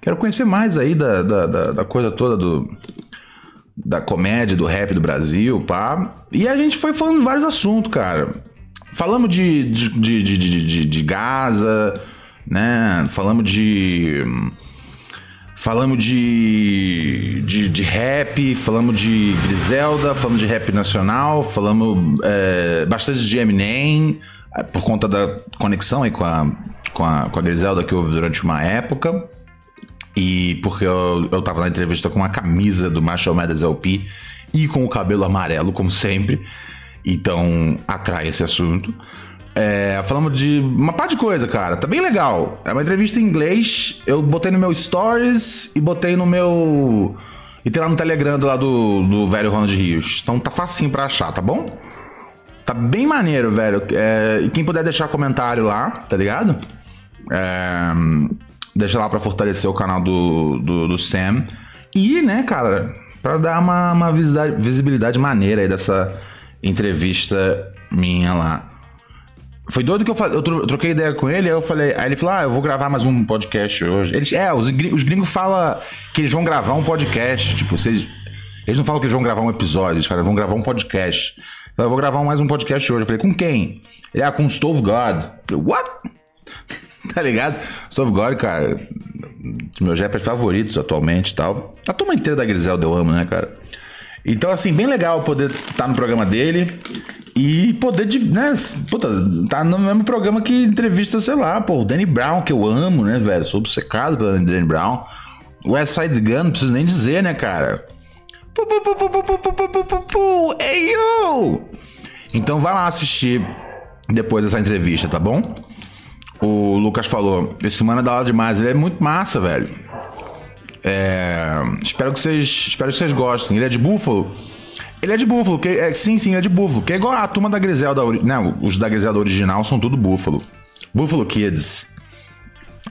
Quero conhecer mais aí da, da, da, da coisa toda do, da comédia, do rap do Brasil, pá. E a gente foi falando vários assuntos, cara. Falamos de, de, de, de, de, Gaza, né? Falamos de. Falamos de, de, de, rap, falamos de Griselda, falamos de rap nacional, falamos é, bastante de Eminem, é, por conta da conexão aí com a, com, a, com a Griselda que houve durante uma época. E porque eu, eu tava na entrevista com a camisa do Marshall Mathers LP e com o cabelo amarelo, como sempre. Então atrai esse assunto. É, falamos de uma par de coisa, cara. Tá bem legal. É uma entrevista em inglês. Eu botei no meu Stories e botei no meu. E tem lá no Telegram lá do, do velho Ronald Rios. Então tá facinho pra achar, tá bom? Tá bem maneiro, velho. É, e quem puder deixar comentário lá, tá ligado? É, deixa lá pra fortalecer o canal do, do, do Sam. E, né, cara, pra dar uma, uma visibilidade, maneira aí dessa entrevista minha lá. Foi doido que eu, eu troquei ideia com ele, aí eu falei, aí ele falou: Ah, eu vou gravar mais um podcast hoje. Eles, é, os, os gringos falam que eles vão gravar um podcast. Tipo, vocês, eles não falam que eles vão gravar um episódio, eles falam, vão gravar um podcast. Então, eu vou gravar mais um podcast hoje. Eu falei, com quem? Ele, ah, com Stove God. Eu falei, what? Tá ligado? Stove God, cara, dos meus rappers favoritos atualmente e tal. A turma inteira da Griselda eu amo, né, cara? Então, assim, bem legal poder estar tá no programa dele e poder, né, puta, tá no mesmo programa que entrevista, sei lá, pô, o Danny Brown, que eu amo, né, velho? Sou obcecado pelo Danny Brown. West Side Gun, não preciso nem dizer, né, cara? Ei, yo! Então vai lá assistir depois dessa entrevista, tá bom? O Lucas falou, esse mano é da hora demais, ele é muito massa, velho. É, espero que vocês, espero que vocês gostem. Ele é de Buffalo. Ele é de Buffalo, que é, sim, sim, é de Buffalo, que é igual a turma da Griselda, né? Os da Griselda original são tudo Buffalo. Buffalo Kids.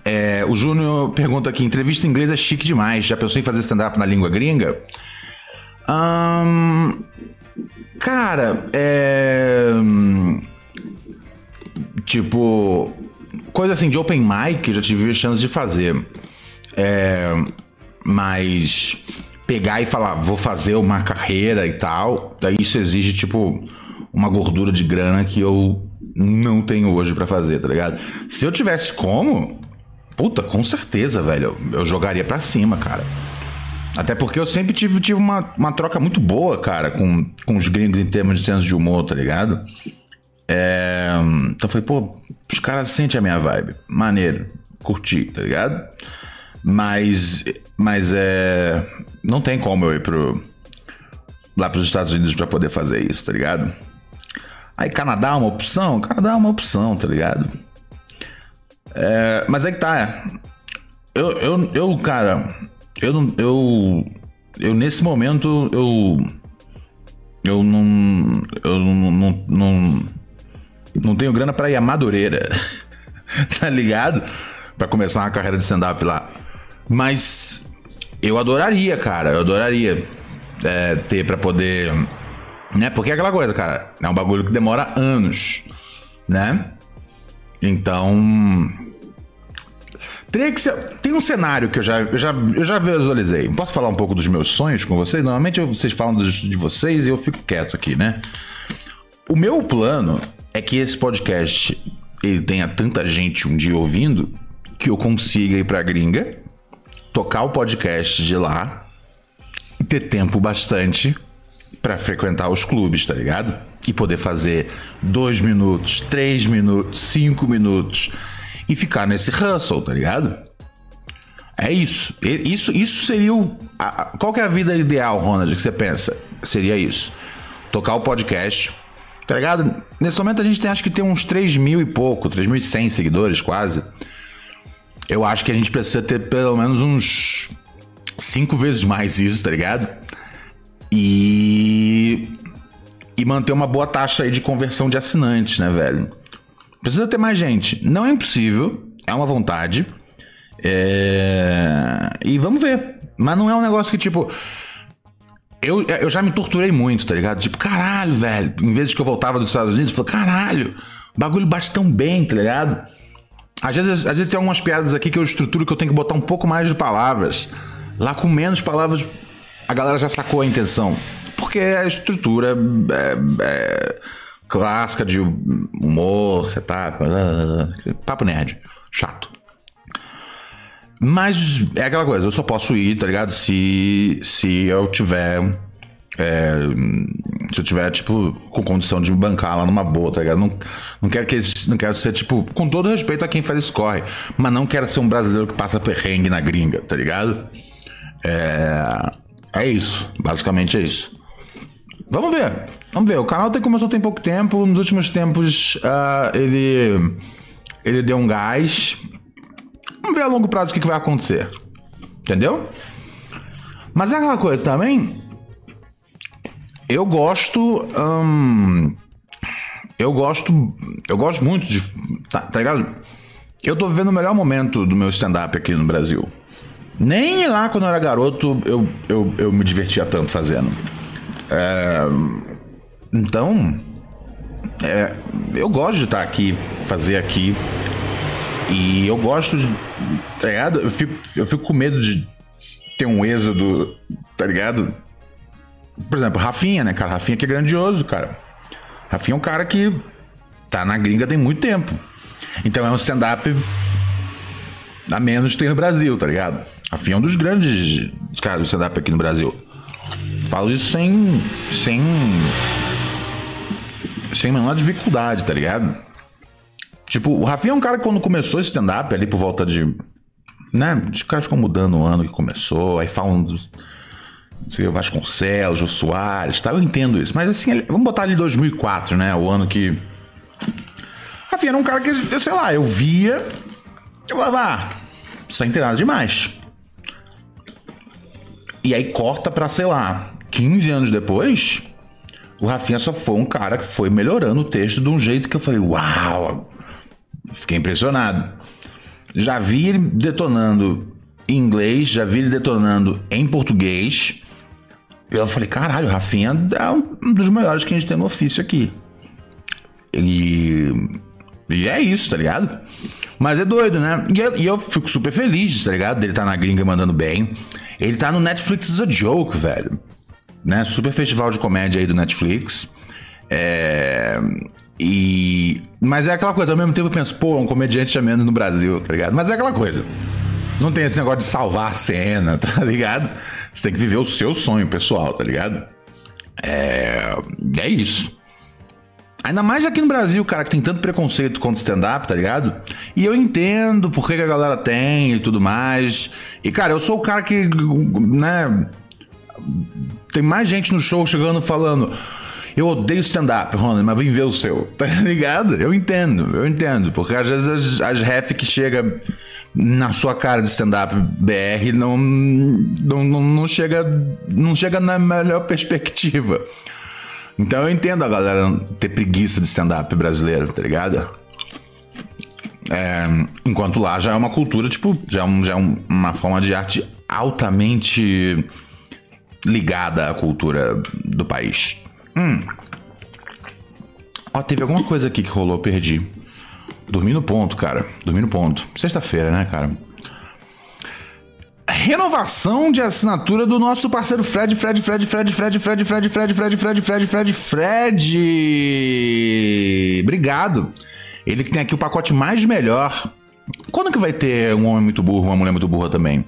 É, o Júnior pergunta aqui: entrevista em inglês é chique demais. Já pensou em fazer stand-up na língua gringa? Um, cara, é. Tipo, coisa assim de open mic, já tive chance de fazer. É, mas pegar e falar, vou fazer uma carreira e tal, daí isso exige, tipo, uma gordura de grana que eu não tenho hoje para fazer, tá ligado? Se eu tivesse como, puta, com certeza, velho, eu, eu jogaria para cima, cara. Até porque eu sempre tive, tive uma, uma troca muito boa, cara, com, com os gringos em termos de senso de humor, tá ligado? É, então foi, pô, os caras sentem a minha vibe. Maneiro, curti, tá ligado? Mas, mas é. Não tem como eu ir pro, lá pros Estados Unidos para poder fazer isso, tá ligado? Aí Canadá é uma opção? Canadá é uma opção, tá ligado? É, mas é que tá. Eu, eu, eu cara, eu não. Eu, eu nesse momento, eu. Eu não. Eu não. Não, não, não tenho grana para ir a Madureira. tá ligado? Para começar uma carreira de stand-up lá. Mas eu adoraria, cara. Eu adoraria é, ter para poder. Né? Porque é aquela coisa, cara. É um bagulho que demora anos, né? Então. Teria que ser. Tem um cenário que eu já, eu já, eu já visualizei. Posso falar um pouco dos meus sonhos com vocês? Normalmente vocês falam de vocês e eu fico quieto aqui, né? O meu plano é que esse podcast ele tenha tanta gente um dia ouvindo que eu consiga ir pra gringa tocar o podcast de lá e ter tempo bastante para frequentar os clubes, tá ligado? E poder fazer dois minutos, três minutos, cinco minutos e ficar nesse hustle, tá ligado? É isso. Isso, isso seria o. A, qual é a vida ideal, Ronald, que você pensa? Seria isso. Tocar o podcast, tá ligado? Nesse momento a gente tem, acho que tem uns 3 mil e pouco, 3.100 seguidores quase eu acho que a gente precisa ter pelo menos uns cinco vezes mais isso, tá ligado? E e manter uma boa taxa aí de conversão de assinantes, né, velho? Precisa ter mais gente. Não é impossível, é uma vontade. É... E vamos ver. Mas não é um negócio que, tipo. Eu, eu já me torturei muito, tá ligado? Tipo, caralho, velho. Em vez de que eu voltava dos Estados Unidos, eu falei, caralho, O bagulho bate tão bem, tá ligado? Às vezes, às vezes tem algumas piadas aqui que eu estruturo que eu tenho que botar um pouco mais de palavras. Lá com menos palavras, a galera já sacou a intenção. Porque a estrutura é, é clássica de humor, setup, papo nerd. Chato. Mas é aquela coisa, eu só posso ir, tá ligado? Se, se eu tiver. É, se eu tiver, tipo, com condição de me bancar lá numa boa, tá ligado? Não, não, quero que, não quero ser, tipo, com todo respeito a quem faz escorre, mas não quero ser um brasileiro que passa perrengue na gringa, tá ligado? É, é isso, basicamente é isso. Vamos ver, vamos ver. O canal tem, começou tem pouco tempo, nos últimos tempos uh, ele, ele deu um gás, Vamos ver a longo prazo o que, vai acontecer. Entendeu? Mas é aquela coisa também. Eu gosto. Hum, eu gosto. Eu gosto muito de. Tá, tá ligado? Eu tô vivendo o melhor momento do meu stand-up aqui no Brasil. Nem lá quando eu era garoto eu, eu, eu me divertia tanto fazendo. É, então. É, eu gosto de estar aqui, fazer aqui. E eu gosto de. Tá ligado? Eu fico, eu fico com medo de ter um êxodo, tá ligado? Por exemplo, Rafinha, né, cara? Rafinha que é grandioso, cara. Rafinha é um cara que tá na gringa tem muito tempo. Então é um stand-up a menos tem no Brasil, tá ligado? Rafinha é um dos grandes caras do stand-up aqui no Brasil. Falo isso sem. sem. sem menor dificuldade, tá ligado? Tipo, o Rafinha é um cara que quando começou stand-up ali por volta de. Né? Os caras ficam mudando o ano que começou, aí falam dos. Sei, Vasconcelos, Jô Soares, tá? Eu entendo isso. Mas assim, vamos botar ali 2004, né? O ano que. Rafinha era um cara que, eu sei lá, eu via. Eu falava, ah, isso não nada demais. E aí corta pra, sei lá, 15 anos depois, o Rafinha só foi um cara que foi melhorando o texto de um jeito que eu falei, uau, Fiquei impressionado. Já vi ele detonando em inglês, já vi ele detonando em português. Eu falei, caralho, o Rafinha é um dos melhores que a gente tem no ofício aqui. E, e é isso, tá ligado? Mas é doido, né? E eu, e eu, fico super feliz, tá ligado? Ele tá na gringa mandando bem. Ele tá no Netflix is a Joke, velho. Né? Super festival de comédia aí do Netflix. É... E. Mas é aquela coisa, ao mesmo tempo eu penso, pô, um comediante a menos no Brasil, tá ligado? Mas é aquela coisa. Não tem esse negócio de salvar a cena, tá ligado? Você tem que viver o seu sonho pessoal, tá ligado? É. É isso. Ainda mais aqui no Brasil, cara, que tem tanto preconceito contra stand-up, tá ligado? E eu entendo por que, que a galera tem e tudo mais. E, cara, eu sou o cara que, né. Tem mais gente no show chegando falando. Eu odeio stand-up, Ronald, mas vem ver o seu. Tá ligado? Eu entendo, eu entendo. Porque às vezes as, as ref que chega na sua cara de stand-up BR não, não, não, chega, não chega na melhor perspectiva. Então eu entendo a galera ter preguiça de stand-up brasileiro, tá ligado? É, enquanto lá já é uma cultura, tipo, já é, um, já é uma forma de arte altamente ligada à cultura do país. Hum. Ó, teve alguma coisa aqui que rolou, perdi. Dormi no ponto, cara. Dormi no ponto. Sexta-feira, né, cara? Renovação de assinatura do nosso parceiro Fred, Fred, Fred, Fred, Fred, Fred, Fred, Fred, Fred, Fred, Fred, Fred, Fred. Obrigado. Ele que tem aqui o pacote mais melhor. Quando que vai ter um homem muito burro, uma mulher muito burra também?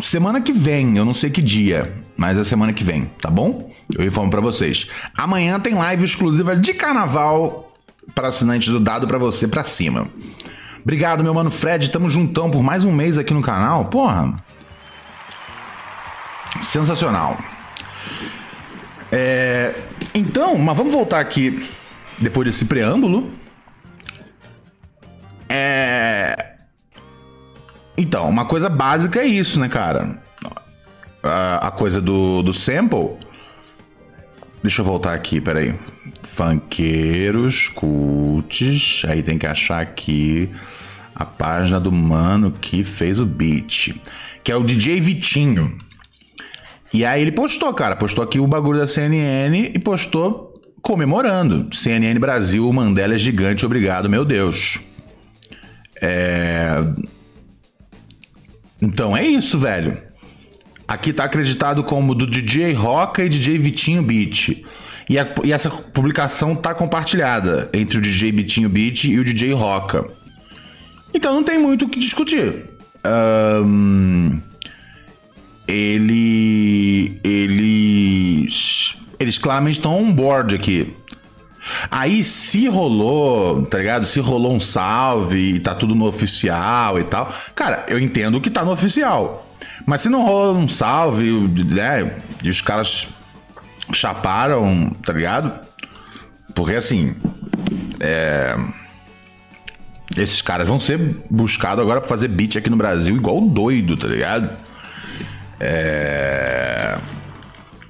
Semana que vem, eu não sei que dia, mas é semana que vem, tá bom? Eu informo para vocês. Amanhã tem live exclusiva de carnaval para assinantes do Dado para você para cima. Obrigado, meu mano Fred. Tamo juntão por mais um mês aqui no canal. Porra. Sensacional. É... Então, mas vamos voltar aqui depois desse preâmbulo. É então, uma coisa básica é isso, né, cara? A, a coisa do, do sample. Deixa eu voltar aqui, peraí. Funkeiros, cults. Aí tem que achar aqui a página do mano que fez o beat. Que é o DJ Vitinho. E aí ele postou, cara. Postou aqui o bagulho da CNN e postou comemorando. CNN Brasil, Mandela é gigante, obrigado, meu Deus. É... Então é isso, velho. Aqui tá acreditado como do DJ Roca e DJ Vitinho Beat. E, a, e, essa publicação tá compartilhada entre o DJ Vitinho Beat e o DJ Roca. Então não tem muito o que discutir. Um, ele. Eles. Eles claramente estão on board aqui. Aí, se rolou, tá ligado? Se rolou um salve e tá tudo no oficial e tal. Cara, eu entendo que tá no oficial. Mas se não rola um salve, né? E os caras chaparam, tá ligado? Porque assim. É. Esses caras vão ser buscados agora pra fazer beat aqui no Brasil igual doido, tá ligado? É.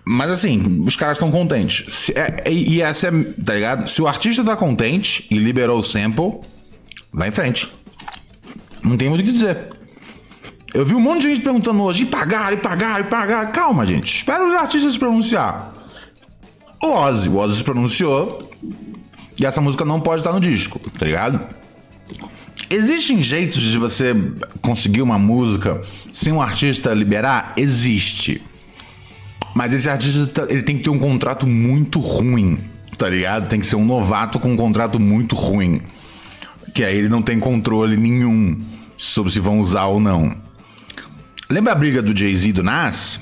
Mas assim, os caras estão contentes. É, e essa é, tá ligado? Se o artista tá contente e liberou o sample, vai em frente. Não tem muito o que dizer. Eu vi um monte de gente perguntando hoje, e pagar, e pagar, e pagar. Calma, gente. Espera os artistas se pronunciar. O Ozzy, o Ozzy se pronunciou. E essa música não pode estar no disco, tá ligado? Existem jeitos de você conseguir uma música sem um artista liberar? Existe. Mas esse artista ele tem que ter um contrato muito ruim, tá ligado? Tem que ser um novato com um contrato muito ruim. Que aí ele não tem controle nenhum sobre se vão usar ou não. Lembra a briga do Jay-Z e do Nas?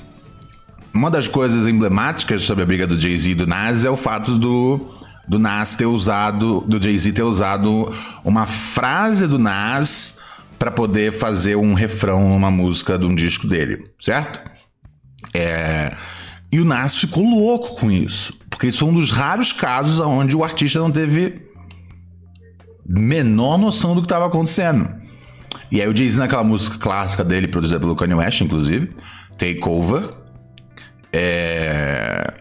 Uma das coisas emblemáticas sobre a briga do Jay-Z e do Nas é o fato do, do Nas ter usado, do Jay-Z ter usado uma frase do Nas para poder fazer um refrão numa música de um disco dele, certo? É, e o Nas ficou louco com isso. Porque isso é um dos raros casos onde o artista não teve menor noção do que estava acontecendo. E aí o Jay-Z naquela música clássica dele, produzida pelo Kanye West, inclusive, Take Over, é...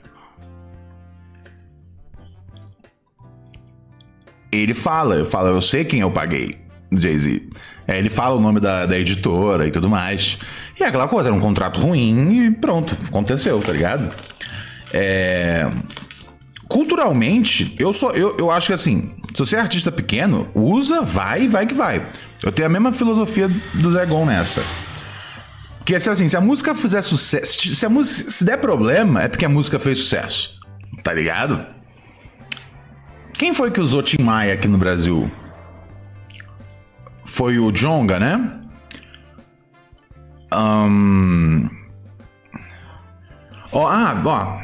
Ele fala, eu falo, eu sei quem eu paguei, Jay-Z. É, ele fala o nome da, da editora e tudo mais. E é aquela coisa, era um contrato ruim e pronto, aconteceu, tá ligado? É... Culturalmente, eu sou. Eu, eu acho que assim, se você é artista pequeno, usa, vai, vai que vai. Eu tenho a mesma filosofia do Zé Gon nessa. Que é assim, se a música fizer sucesso. Se a música se der problema, é porque a música fez sucesso. Tá ligado? Quem foi que usou Tim Maia aqui no Brasil? Foi o Jonga, né? Um... Oh, ah, ó.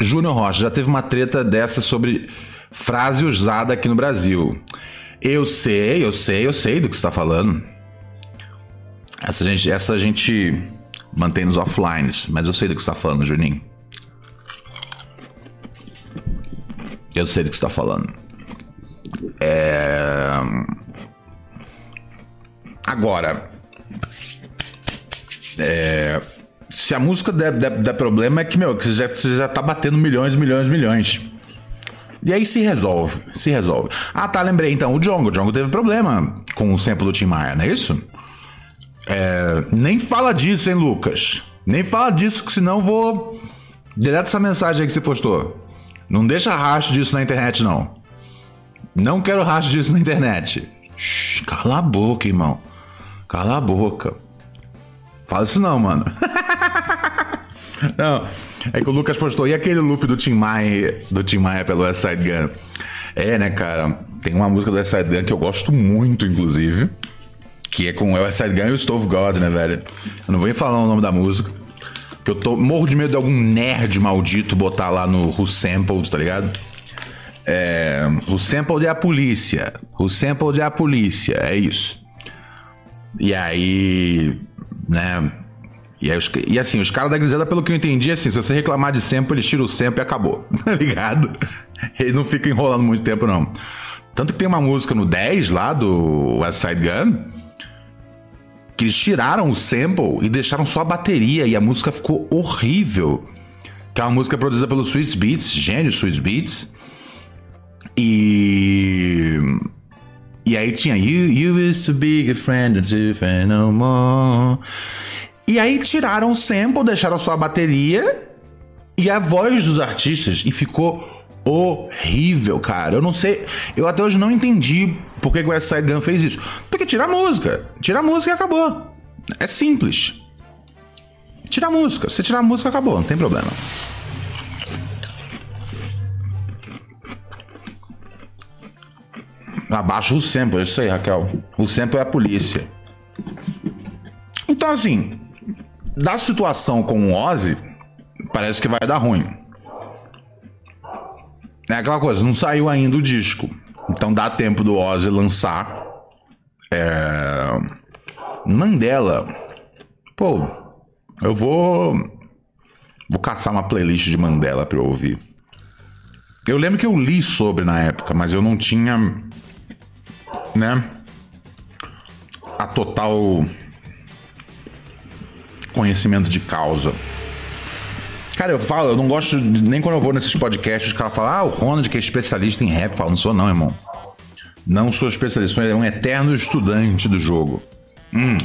Júnior Rocha já teve uma treta dessa sobre frase usada aqui no Brasil. Eu sei, eu sei, eu sei do que está falando. Essa gente, essa gente mantém nos offlines, mas eu sei do que está falando, Juninho. Eu sei do que está falando. É... Agora, é, se a música der, der, der, problema, é que, meu, que você já, você já tá batendo milhões, milhões, milhões. E aí se resolve, se resolve. Ah, tá, lembrei então, o Django. O Django teve problema com o sample do Tim Maia, não é isso? É, nem fala disso, hein, Lucas? Nem fala disso, que senão vou. Deleta essa mensagem aí que você postou. Não deixa rastro disso na internet, não. Não quero rastro disso na internet. Shhh, cala a boca, irmão. Cala a boca. Fala isso não, mano. não, é que o Lucas postou. E aquele loop do Tim Maia, do Tim Maia pelo West Side Gun? É, né, cara? Tem uma música do West Side Gun que eu gosto muito, inclusive. Que é com o West Side Gun e o Stove God, né, velho? Eu não vou nem falar o nome da música. Que eu tô morro de medo de algum nerd maldito botar lá no Who Sampled, tá ligado? É, o sample é a polícia. O sample é a polícia. É isso. E aí né? E, aí, e assim, os caras da Griselda, pelo que eu entendi, assim, se você reclamar de sample, eles tiram o sample e acabou, tá ligado? Eles não ficam enrolando muito tempo, não. Tanto que tem uma música no 10 lá do West Side Gun que eles tiraram o sample e deixaram só a bateria e a música ficou horrível. Que é uma música produzida pelo Sweet Beats, gênio Sweet Beats. E e aí tinha You, you used to be a friend and no more. E aí tiraram o sample, deixaram só a bateria e a voz dos artistas e ficou horrível, cara. Eu não sei. Eu até hoje não entendi por que o West Side Gun fez isso. Porque tira a música. Tira a música e acabou. É simples. Tira a música. Se tirar a música, acabou. Não tem problema. Abaixa o sample, é isso aí, Raquel. O sample é a polícia. Então, assim, da situação com o Ozzy, parece que vai dar ruim. É aquela coisa, não saiu ainda o disco. Então dá tempo do Ozzy lançar. É... Mandela. Pô, eu vou. Vou caçar uma playlist de Mandela pra eu ouvir. Eu lembro que eu li sobre na época, mas eu não tinha. Né? A total. Conhecimento de causa. Cara, eu falo, eu não gosto, nem quando eu vou nesses podcasts, os caras falam, ah, o Ronald que é especialista em rap. Eu falo, não sou não, irmão. Não sou especialista, sou um eterno estudante do jogo. Hum.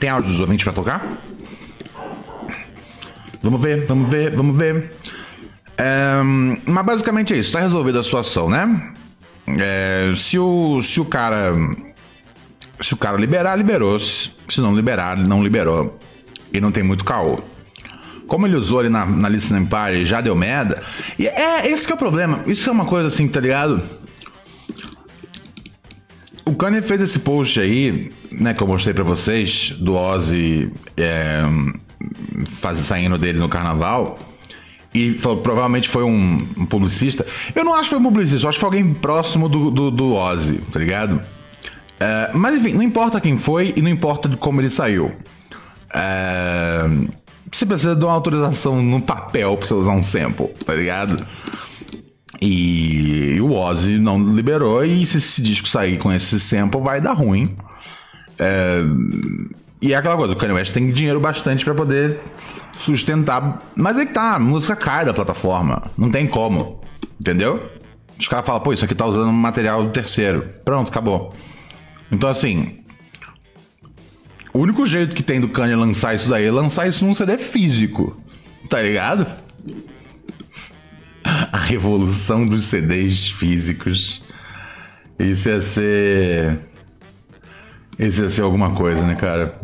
Tem áudio dos ouvintes pra tocar? Vamos ver, vamos ver, vamos ver. É, mas basicamente é isso, tá resolvida a situação, né? É, se, o, se o cara. Se o cara liberar, liberou. Se não liberar, não liberou. E não tem muito caô. Como ele usou ali na, na Listening Party já deu merda. E é, esse que é o problema. Isso é uma coisa assim, tá ligado? O Kanye fez esse post aí, né, que eu mostrei para vocês, do Ozzy é, faz, saindo dele no carnaval. E falou, provavelmente foi um, um, publicista. Eu não acho que foi um publicista, eu acho que foi alguém próximo do, do, do Ozzy, tá ligado? É, mas enfim, não importa quem foi e não importa de como ele saiu. É, você precisa de uma autorização no papel pra você usar um sample, tá ligado? E o Ozzy não liberou, e se esse disco sair com esse sample, vai dar ruim. É... E é aquela coisa, o Kanye West tem dinheiro bastante para poder sustentar. Mas é que tá, a música cai da plataforma. Não tem como. Entendeu? Os caras falam, pô, isso aqui tá usando material do terceiro. Pronto, acabou. Então assim, o único jeito que tem do Kanye lançar isso daí é lançar isso num CD físico. Tá ligado? A revolução dos CDs físicos. Isso ia ser. Isso ia ser alguma coisa, né, cara?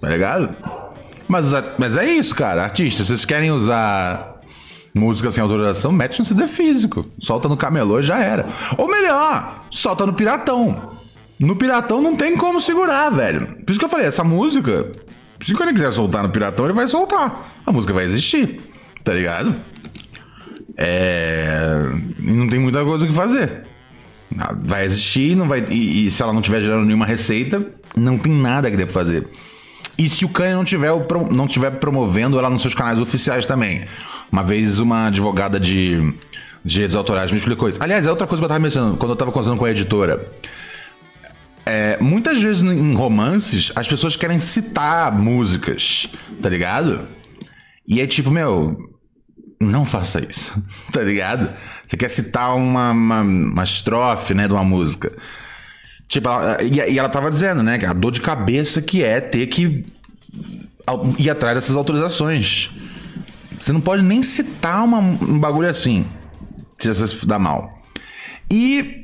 Tá ligado? Mas, mas é isso, cara. Artistas, vocês querem usar música sem autorização? Mete no CD físico. Solta no camelô e já era. Ou melhor, solta no piratão. No Piratão não tem como segurar, velho. Por isso que eu falei, essa música, se ele quiser soltar no Piratão, ele vai soltar. A música vai existir, tá ligado? É. Não tem muita coisa o que fazer. Vai existir, não vai. E, e, se ela não tiver gerando nenhuma receita, não tem nada que dê pra fazer. E se o Kanye não tiver, não tiver promovendo ela nos seus canais oficiais também. Uma vez uma advogada de direitos autorais me explicou isso. Aliás, é outra coisa que eu tava mencionando quando eu tava conversando com a editora. É, muitas vezes em romances, as pessoas querem citar músicas, tá ligado? E é tipo, meu, não faça isso, tá ligado? Você quer citar uma, uma, uma estrofe, né, de uma música. Tipo, ela, e, e ela tava dizendo, né, a dor de cabeça que é ter que ir atrás dessas autorizações. Você não pode nem citar uma, um bagulho assim, se você se dá mal. E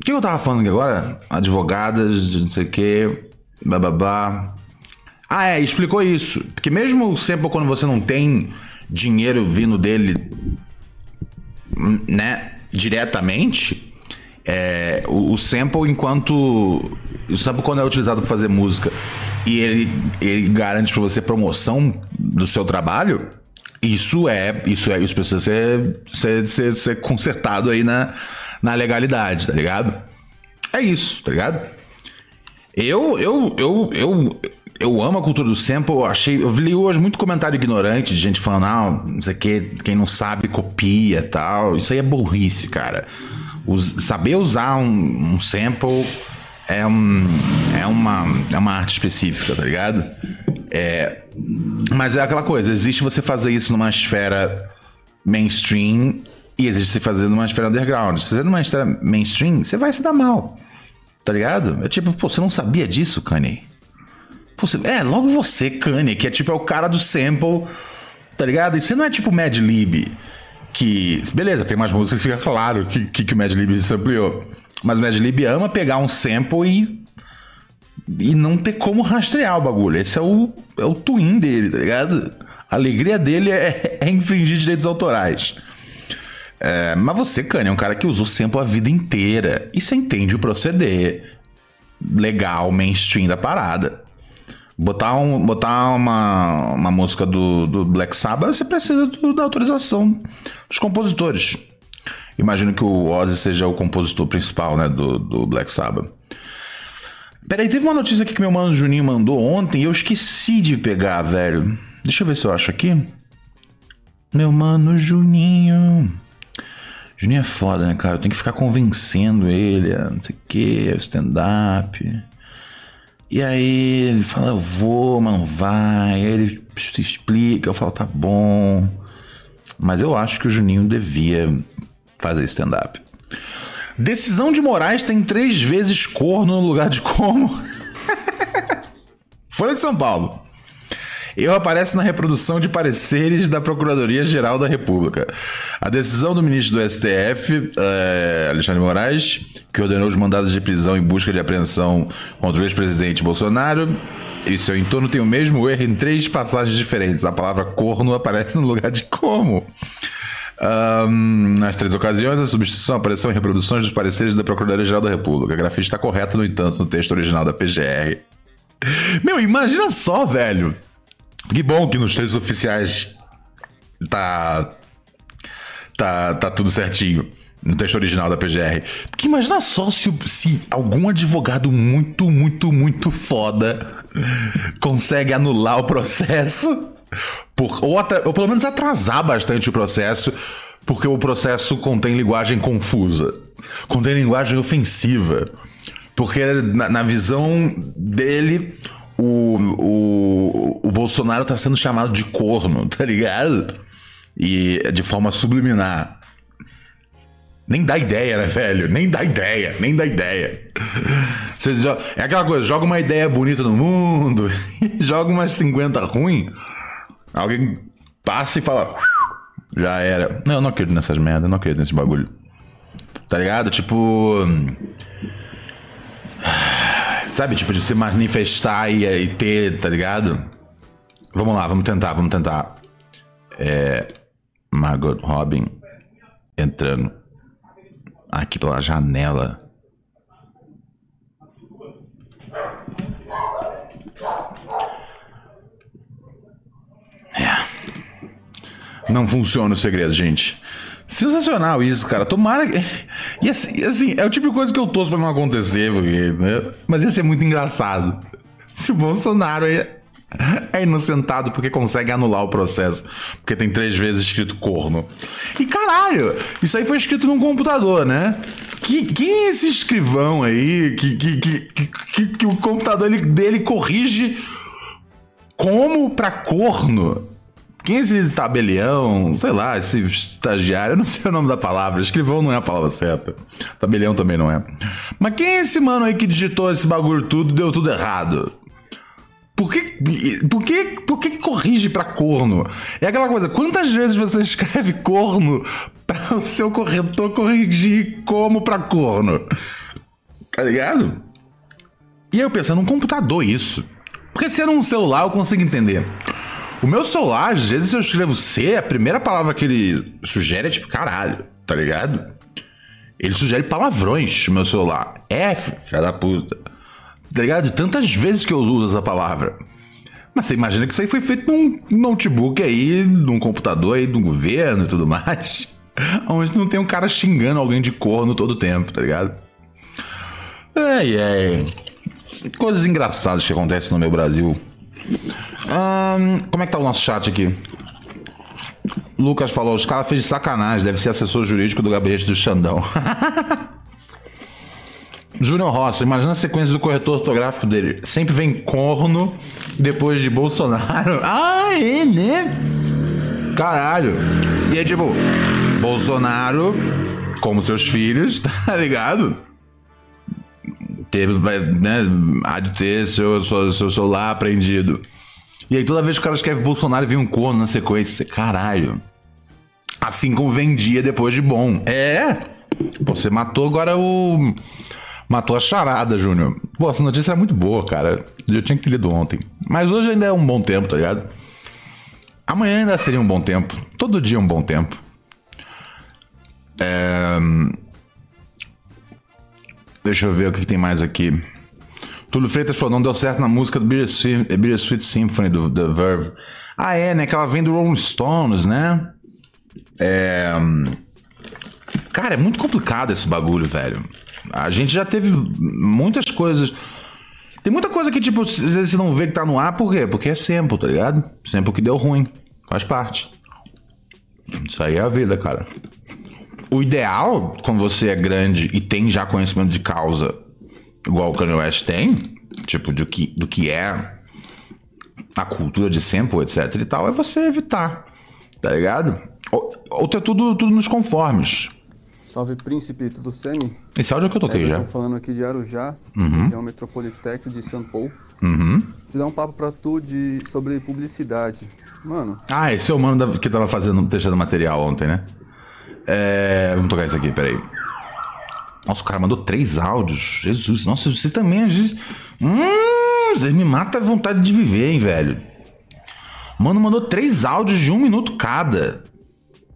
o que eu tava falando aqui agora? Advogadas, de não sei o quê, bababá. Ah, é, explicou isso. Porque mesmo sempre quando você não tem dinheiro vindo dele, né, diretamente, é, o, o, sample, enquanto. O sample, quando é utilizado para fazer música e ele, ele garante para você promoção do seu trabalho, isso é. Isso é. Isso precisa ser, ser, ser, ser consertado aí na na legalidade, tá ligado? É isso, tá ligado? Eu, eu, eu, eu, eu amo a cultura do sample. Eu achei, eu li hoje muito comentário ignorante de gente falando, ah, não sei o que, quem não sabe copia tal. Isso aí é burrice, cara. Us, saber usar um, um, sample é, um, é, uma, é uma arte específica, tá ligado? É, mas é aquela coisa, existe você fazer isso numa esfera mainstream e existe se fazer numa esfera underground. Se fazer numa esfera mainstream, você vai se dar mal. Tá ligado? É tipo, pô, você não sabia disso, Kanye? Pô, você... É, logo você, Kanye, que é tipo, é o cara do sample, tá ligado? E você não é tipo Mad Lib, que. Beleza, tem umas músicas que fica claro que, que, que o Madlib ampliou. Mas o Madlib ama pegar um sample e. E não ter como rastrear o bagulho. Esse é o, é o twin dele, tá ligado? A alegria dele é, é infringir direitos autorais. É, mas você, Kanye, é um cara que usou sample a vida inteira. E você entende o proceder legal, mainstream da parada. Botar, um, botar uma, uma música do, do Black Sabbath, você precisa do, da autorização dos compositores. Imagino que o Ozzy seja o compositor principal né, do, do Black Sabbath. Peraí, teve uma notícia aqui que meu mano Juninho mandou ontem e eu esqueci de pegar, velho. Deixa eu ver se eu acho aqui. Meu mano Juninho. Juninho é foda, né, cara? Eu tenho que ficar convencendo ele, não sei o que, stand-up. E aí ele fala, eu vou, mas não vai. Aí ele se explica, eu falo, tá bom. Mas eu acho que o Juninho devia fazer stand-up. Decisão de Moraes tem três vezes corno no lugar de como. Folha de São Paulo. Eu aparece na reprodução de pareceres da Procuradoria-Geral da República. A decisão do ministro do STF, é, Alexandre Moraes, que ordenou os mandados de prisão em busca de apreensão contra o ex-presidente Bolsonaro, e seu entorno tem o mesmo erro em três passagens diferentes. A palavra corno aparece no lugar de como. Um, nas três ocasiões, a substituição apareceu em reproduções dos pareceres da Procuradoria-Geral da República. A grafia está correta, no entanto, no texto original da PGR. Meu, imagina só, velho. Que bom que nos textos oficiais tá, tá, tá tudo certinho. No texto original da PGR. Porque imagina só se, se algum advogado muito, muito, muito foda consegue anular o processo por, ou, até, ou pelo menos atrasar bastante o processo, porque o processo contém linguagem confusa, contém linguagem ofensiva. Porque na, na visão dele, o, o, o Bolsonaro tá sendo chamado de corno, tá ligado? E de forma subliminar. Nem dá ideia, né, velho? Nem dá ideia, nem dá ideia. Você joga, é aquela coisa, joga uma ideia bonita no mundo, joga umas 50 ruim, Alguém passa e fala. Já era. Não, eu não acredito nessas merdas, eu não acredito nesse bagulho. Tá ligado? Tipo. Sabe, tipo, de se manifestar e, e ter, tá ligado? Vamos lá, vamos tentar, vamos tentar. É. Margot Robin entrando aqui pela janela Não funciona o segredo, gente. Sensacional isso, cara. Tomara. E assim, assim, é o tipo de coisa que eu torço pra não acontecer, porque, né? Mas ia ser muito engraçado. Se o Bolsonaro é, é inocentado porque consegue anular o processo. Porque tem três vezes escrito corno. E caralho, isso aí foi escrito num computador, né? Que, quem é esse escrivão aí que, que, que, que, que o computador dele corrige como pra corno? Quem é esse tabelião? Sei lá, esse estagiário, não sei o nome da palavra. Escrivão não é a palavra certa. Tabelião também não é. Mas quem é esse mano aí que digitou esse bagulho tudo deu tudo errado? Por que, por que, por que corrige pra corno? É aquela coisa, quantas vezes você escreve corno para o seu corretor corrigir como pra corno? Tá ligado? E aí eu pensando, um computador isso. Porque se era um celular eu consigo entender. O meu celular, às vezes eu escrevo C, a primeira palavra que ele sugere é tipo caralho, tá ligado? Ele sugere palavrões no meu celular. F, filha da puta. Tá ligado? Tantas vezes que eu uso essa palavra. Mas você imagina que isso aí foi feito num notebook aí, num computador aí do governo e tudo mais. Onde não tem um cara xingando alguém de corno todo tempo, tá ligado? Ai, ai. Coisas engraçadas que acontecem no meu Brasil. Um, como é que tá o nosso chat aqui? Lucas falou, os caras fez de sacanagem, deve ser assessor jurídico do gabinete do Xandão. Júnior Rocha, imagina a sequência do corretor ortográfico dele. Sempre vem corno depois de Bolsonaro. Ah, é, né? Caralho. E é tipo, Bolsonaro, como seus filhos, tá ligado? Teve, né, há de ter seu, seu, seu celular apreendido. E aí toda vez que o cara escreve Bolsonaro vem um corno na sequência. Caralho. Assim como vendia depois de bom. É. Você matou agora o. Matou a charada, Júnior. Pô, essa notícia é muito boa, cara. Eu tinha que ter lido ontem. Mas hoje ainda é um bom tempo, tá ligado? Amanhã ainda seria um bom tempo. Todo dia é um bom tempo. É... Deixa eu ver o que tem mais aqui. Túlio Freitas falou, não deu certo na música do Bittersweet, Bittersweet Symphony do The Verve. Ah, é, né? Que ela vem do Rolling Stones, né? É... Cara, é muito complicado esse bagulho, velho. A gente já teve muitas coisas. Tem muita coisa que, tipo, você não vê que tá no ar, por quê? Porque é sample, tá ligado? Sample que deu ruim. Faz parte. Isso aí é a vida, cara. O ideal, quando você é grande e tem já conhecimento de causa, igual o Kanye West tem, tipo, do que, do que é a cultura de sample, etc e tal, é você evitar, tá ligado? Ou, ou ter tudo, tudo nos conformes. Salve Príncipe, tudo semi? Esse áudio é que eu toquei é, já. Estou falando aqui de Arujá, uhum. região Metropolitex de São Paulo. Uhum. Te dar um papo pra tu de, sobre publicidade. Mano. Ah, esse é o mano que tava fazendo, deixando material ontem, né? É, vamos tocar isso aqui, peraí. Nossa, o cara mandou três áudios. Jesus, nossa, vocês também às vezes. Hum, vocês me matam a vontade de viver, hein, velho. Mano, mandou três áudios de um minuto cada.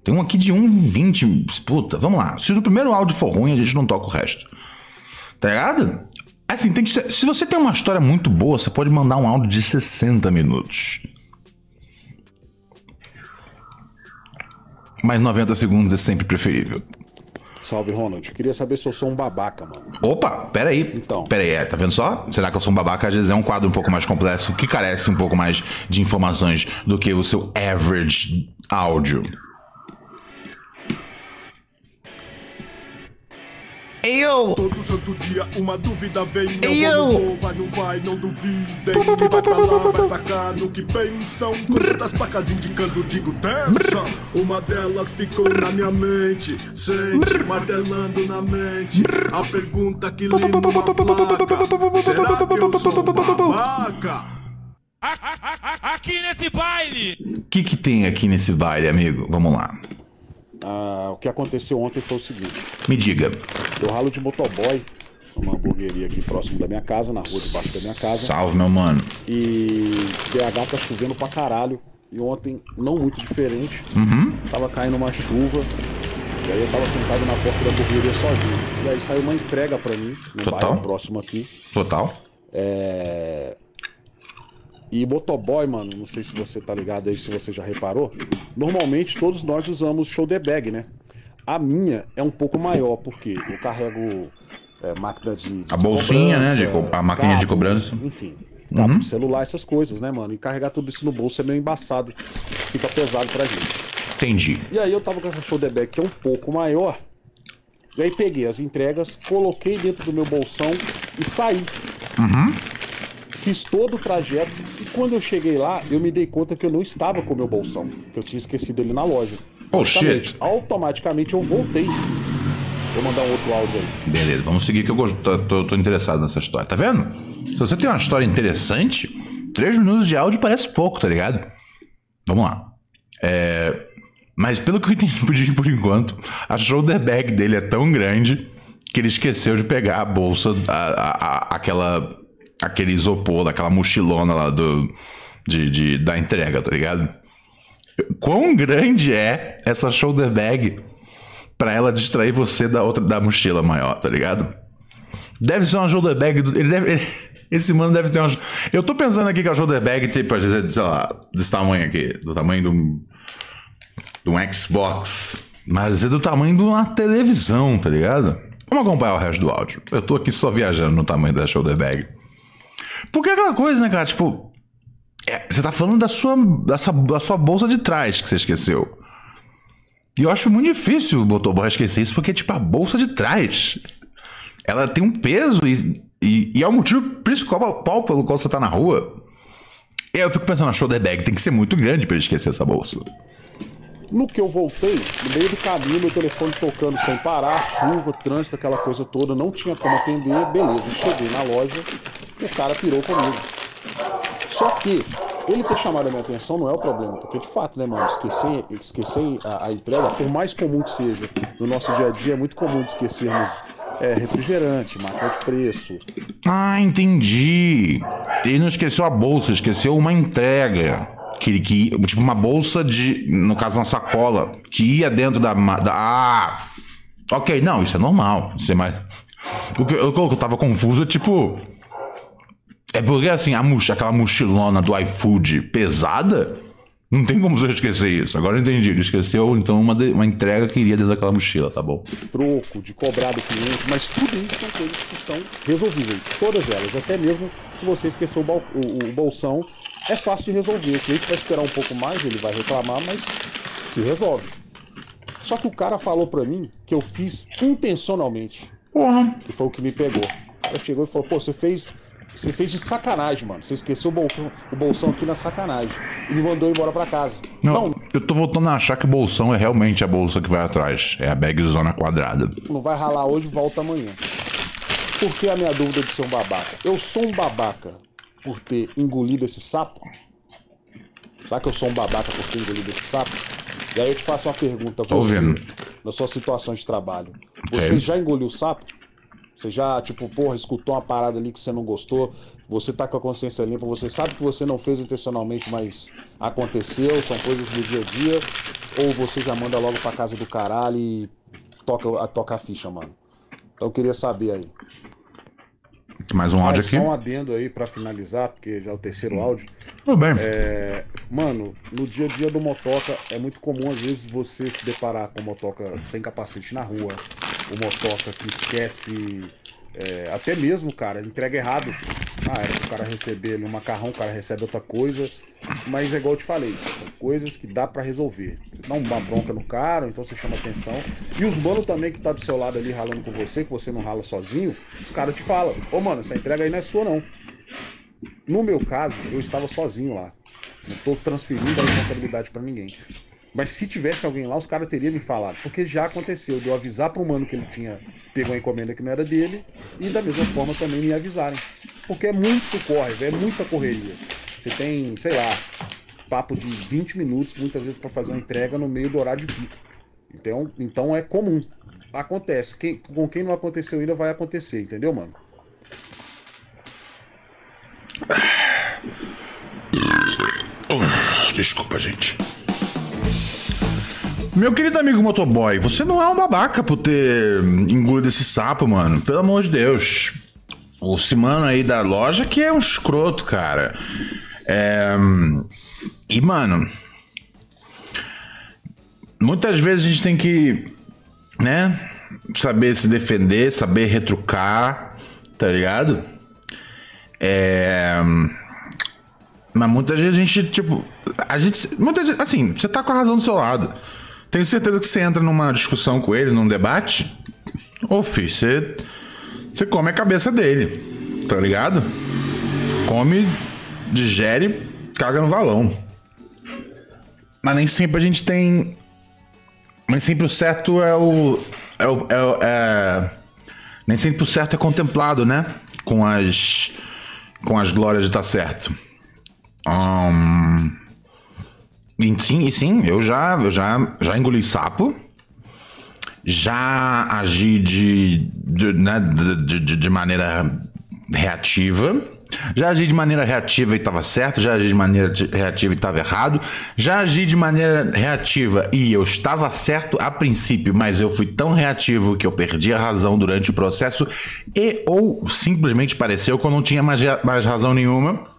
Tem um aqui de 1,20. Puta, vamos lá. Se o primeiro áudio for ruim, a gente não toca o resto. Tá ligado? Assim, tem que ser, se você tem uma história muito boa, você pode mandar um áudio de 60 minutos. Mas 90 segundos é sempre preferível. Salve, Ronald. Queria saber se eu sou um babaca, mano. Opa, peraí. Então. Peraí, é, tá vendo só? Será que eu sou um babaca? Às vezes é um quadro um pouco mais complexo, que carece um pouco mais de informações do que o seu average áudio. Eu. Todo santo dia uma dúvida vem. Eu. Vou, vai, não vai, não duvidem. E vai pra lá, vai pra cá, no que pensam. Quantas placas indicando, digo tensa. Uma delas ficou na minha mente. Sente, martelando na mente. A pergunta que li numa placa. Será que eu sou babaca? Aqui nesse baile! O que, que tem aqui nesse baile, amigo? Vamos lá. Ah, o que aconteceu ontem foi o seguinte. Me diga. Eu ralo de motoboy numa hamburgueria aqui próximo da minha casa, na rua debaixo da minha casa. Salve, meu mano. E BH tá chovendo pra caralho. E ontem, não muito diferente, Uhum. tava caindo uma chuva. E aí eu tava sentado na porta da hamburgueria sozinho. E aí saiu uma entrega pra mim, no Total. bairro próximo aqui. Total. É... E motoboy, mano, não sei se você tá ligado aí, se você já reparou. Normalmente todos nós usamos shoulder bag, né? A minha é um pouco maior, porque eu carrego é, máquina de, de A bolsinha, né, de a máquina de cobrança. Enfim, cabo Uhum. celular, essas coisas, né, mano? E carregar tudo isso no bolso é meio embaçado. Fica pesado pra gente. Entendi. E aí eu tava com essa shoulder bag que é um pouco maior. E aí peguei as entregas, coloquei dentro do meu bolsão e saí. Fiz todo o trajeto e quando eu cheguei lá, eu me dei conta que eu não estava com o meu bolsão, que eu tinha esquecido ele na loja. Oh, Automaticamente- shit. Automaticamente eu voltei. Vou mandar um outro áudio aí. Beleza, vamos seguir que eu gosto- tô, tô- tô interessado nessa história. Tá vendo? Se você tem uma história interessante, três minutos de áudio parece pouco, tá ligado? Vamos lá. É, Mas pelo que eu entendi por enquanto, a shoulder bag dele é tão grande que ele esqueceu de pegar a bolsa, a, a- a- aquela, aquele isopor, daquela mochilona lá do, de, de- da entrega, tá ligado? Quão grande é essa shoulder bag pra ela distrair você da outra da mochila maior, tá ligado? Deve ser uma shoulder bag. Ele deve, ele- esse mano deve ter uma. Eu tô pensando aqui que a shoulder bag, tipo, é, sei lá, desse tamanho aqui, do tamanho de um, de um Xbox. Mas é do tamanho de uma televisão, tá ligado? Vamos acompanhar o resto do áudio. Eu tô aqui só viajando no tamanho da shoulder bag. Porque é aquela coisa, né, cara? Tipo, é, você tá falando da sua, da, sua, da sua bolsa de trás que você esqueceu. E eu acho muito difícil o motoboy esquecer isso, porque, tipo, a bolsa de trás. Ela tem um peso e, e, e é o motivo principal pelo qual você tá na rua. E aí eu fico pensando, a shoulder bag tem que ser muito grande ele esquecer essa bolsa. No que eu voltei, no meio do caminho, meu telefone tocando sem parar, chuva, trânsito, aquela coisa toda, não tinha como atender, beleza. Cheguei na loja, o cara pirou comigo. Só que Ele ter chamado a minha atenção não é o problema, porque de fato, né, mano, esquecer, esquecer a, a entrega, por mais comum que seja, no nosso dia a dia é muito comum de esquecermos é, refrigerante, máquina de preço. Ah, entendi. Ele não esqueceu a bolsa, esqueceu uma entrega. Que, que, tipo, uma bolsa de. No caso, uma sacola. Que ia dentro da. da ah! Ok, não, isso é normal. Isso é mais. O que, que eu tava confuso é tipo. É porque assim, a moch aquela mochilona do iFood pesada. Não tem como você esquecer isso. Agora eu entendi. Ele esqueceu, então, uma, de, uma entrega que iria dentro daquela mochila, tá bom? Troco, de cobrar do cliente, mas tudo isso são coisas que são resolvíveis. Todas elas. Até mesmo se você esqueceu o, o, o bolsão, é fácil de resolver. O cliente vai esperar um pouco mais, ele vai reclamar, mas se resolve. Só que o cara falou pra mim que eu fiz intencionalmente. Porra. Que foi o que me pegou. O cara chegou e falou, pô, você fez você fez de sacanagem, mano. Você esqueceu o bolsão, o bolsão aqui na sacanagem. E me mandou embora pra casa. Não, não, eu tô voltando a achar que o bolsão é realmente a bolsa que vai atrás. É a bagzona quadrada. Não vai ralar hoje, volta amanhã. Por que a minha dúvida de ser um babaca? Eu sou um babaca por ter engolido esse sapo? Será que eu sou um babaca por ter engolido esse sapo? E aí eu te faço uma pergunta. Tô você, vendo. Na sua situação de trabalho. Você é. já engoliu o sapo? Você já, tipo, porra, escutou uma parada ali que você não gostou, você tá com a consciência limpa, você sabe que você não fez intencionalmente, mas aconteceu, são coisas do dia a dia, ou você já manda logo pra casa do caralho e toca, toca a ficha, mano. Então eu queria saber aí. Mais um áudio aqui. Só um adendo aí para finalizar, porque já é o terceiro áudio. Tudo bem. É, mano, no dia a dia do motoca é muito comum às vezes você se deparar com motoca sem capacete na rua, o motoca que esquece é, até mesmo, cara, entrega errado. Ah, era pro cara receber ali um macarrão, o cara recebe outra coisa. Mas é igual eu te falei, são coisas que dá para resolver. Você dá uma bronca no cara, então você chama atenção. E os mano também que tá do seu lado ali ralando com você, que você não rala sozinho, os caras te falam, ô mano, essa entrega aí não é sua não. No meu caso, eu estava sozinho lá. Não tô transferindo a responsabilidade para ninguém. Mas se tivesse alguém lá, os caras teriam me falado. Porque já aconteceu de eu avisar pro mano que ele tinha pego uma encomenda que não era dele. E da mesma forma também me avisarem. Porque é muito corre, é muita correria. Você tem, sei lá, papo de 20 minutos, muitas vezes, para fazer uma entrega no meio do horário de pico. Então, então é comum. Acontece. Quem, com quem não aconteceu ainda vai acontecer, entendeu, mano? Desculpa, gente. Meu querido amigo motoboy, você não é um babaca por ter engolido esse sapo, mano. Pelo amor de Deus. O Simano aí da loja que é um escroto, cara. É... E, mano. Muitas vezes a gente tem que, né? Saber se defender, saber retrucar, tá ligado? É. Mas muitas vezes a gente, tipo. A gente. Muitas vezes, assim, você tá com a razão do seu lado. Tenho certeza que você entra numa discussão com ele, num debate. Ô, filho, você. Você come a cabeça dele. Tá ligado? Come, digere, caga no valão. Mas nem sempre a gente tem. Nem sempre o certo é o. É o. É, é... Nem sempre o certo é contemplado, né? Com as. Com as glórias de tá certo. Um... E sim, e sim, eu já, eu já, já engoli sapo, já agi de, de, né, de, de, de maneira reativa, já agi de maneira reativa e estava certo, já agi de maneira reativa e estava errado, já agi de maneira reativa e eu estava certo a princípio, mas eu fui tão reativo que eu perdi a razão durante o processo e ou simplesmente pareceu que eu não tinha mais, mais razão nenhuma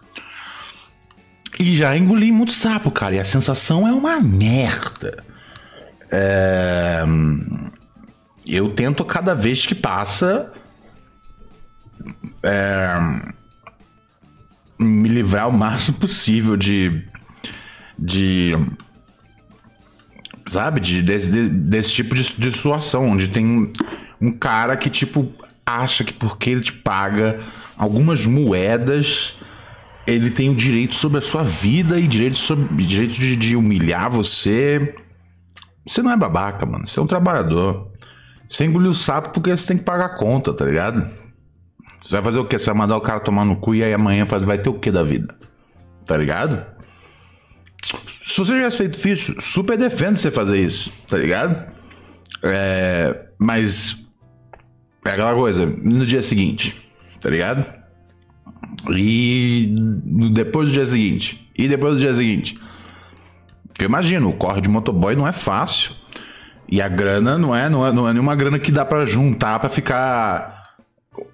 e já engoli muito sapo, cara. E a sensação é uma merda. É... Eu tento cada vez que passa é... me livrar o máximo possível de. de. Sabe? De, desse, desse tipo de, de situação, onde tem um cara que, tipo, acha que porque ele te paga algumas moedas ele tem o direito sobre a sua vida e direito, sobre, direito de, de humilhar você. Você não é babaca, mano. Você é um trabalhador. Você engoliu o sapo porque você tem que pagar a conta, tá ligado? Você vai fazer o quê? Você vai mandar o cara tomar no cu e aí amanhã faz, vai ter o quê da vida? Tá ligado? Se você tivesse feito isso, super defendo você fazer isso, tá ligado? É, mas é aquela coisa, no dia seguinte, tá ligado? E depois do dia seguinte, e depois do dia seguinte. Eu imagino, o corre de motoboy não é fácil. E a grana não é, não é, não é nenhuma grana que dá para juntar para ficar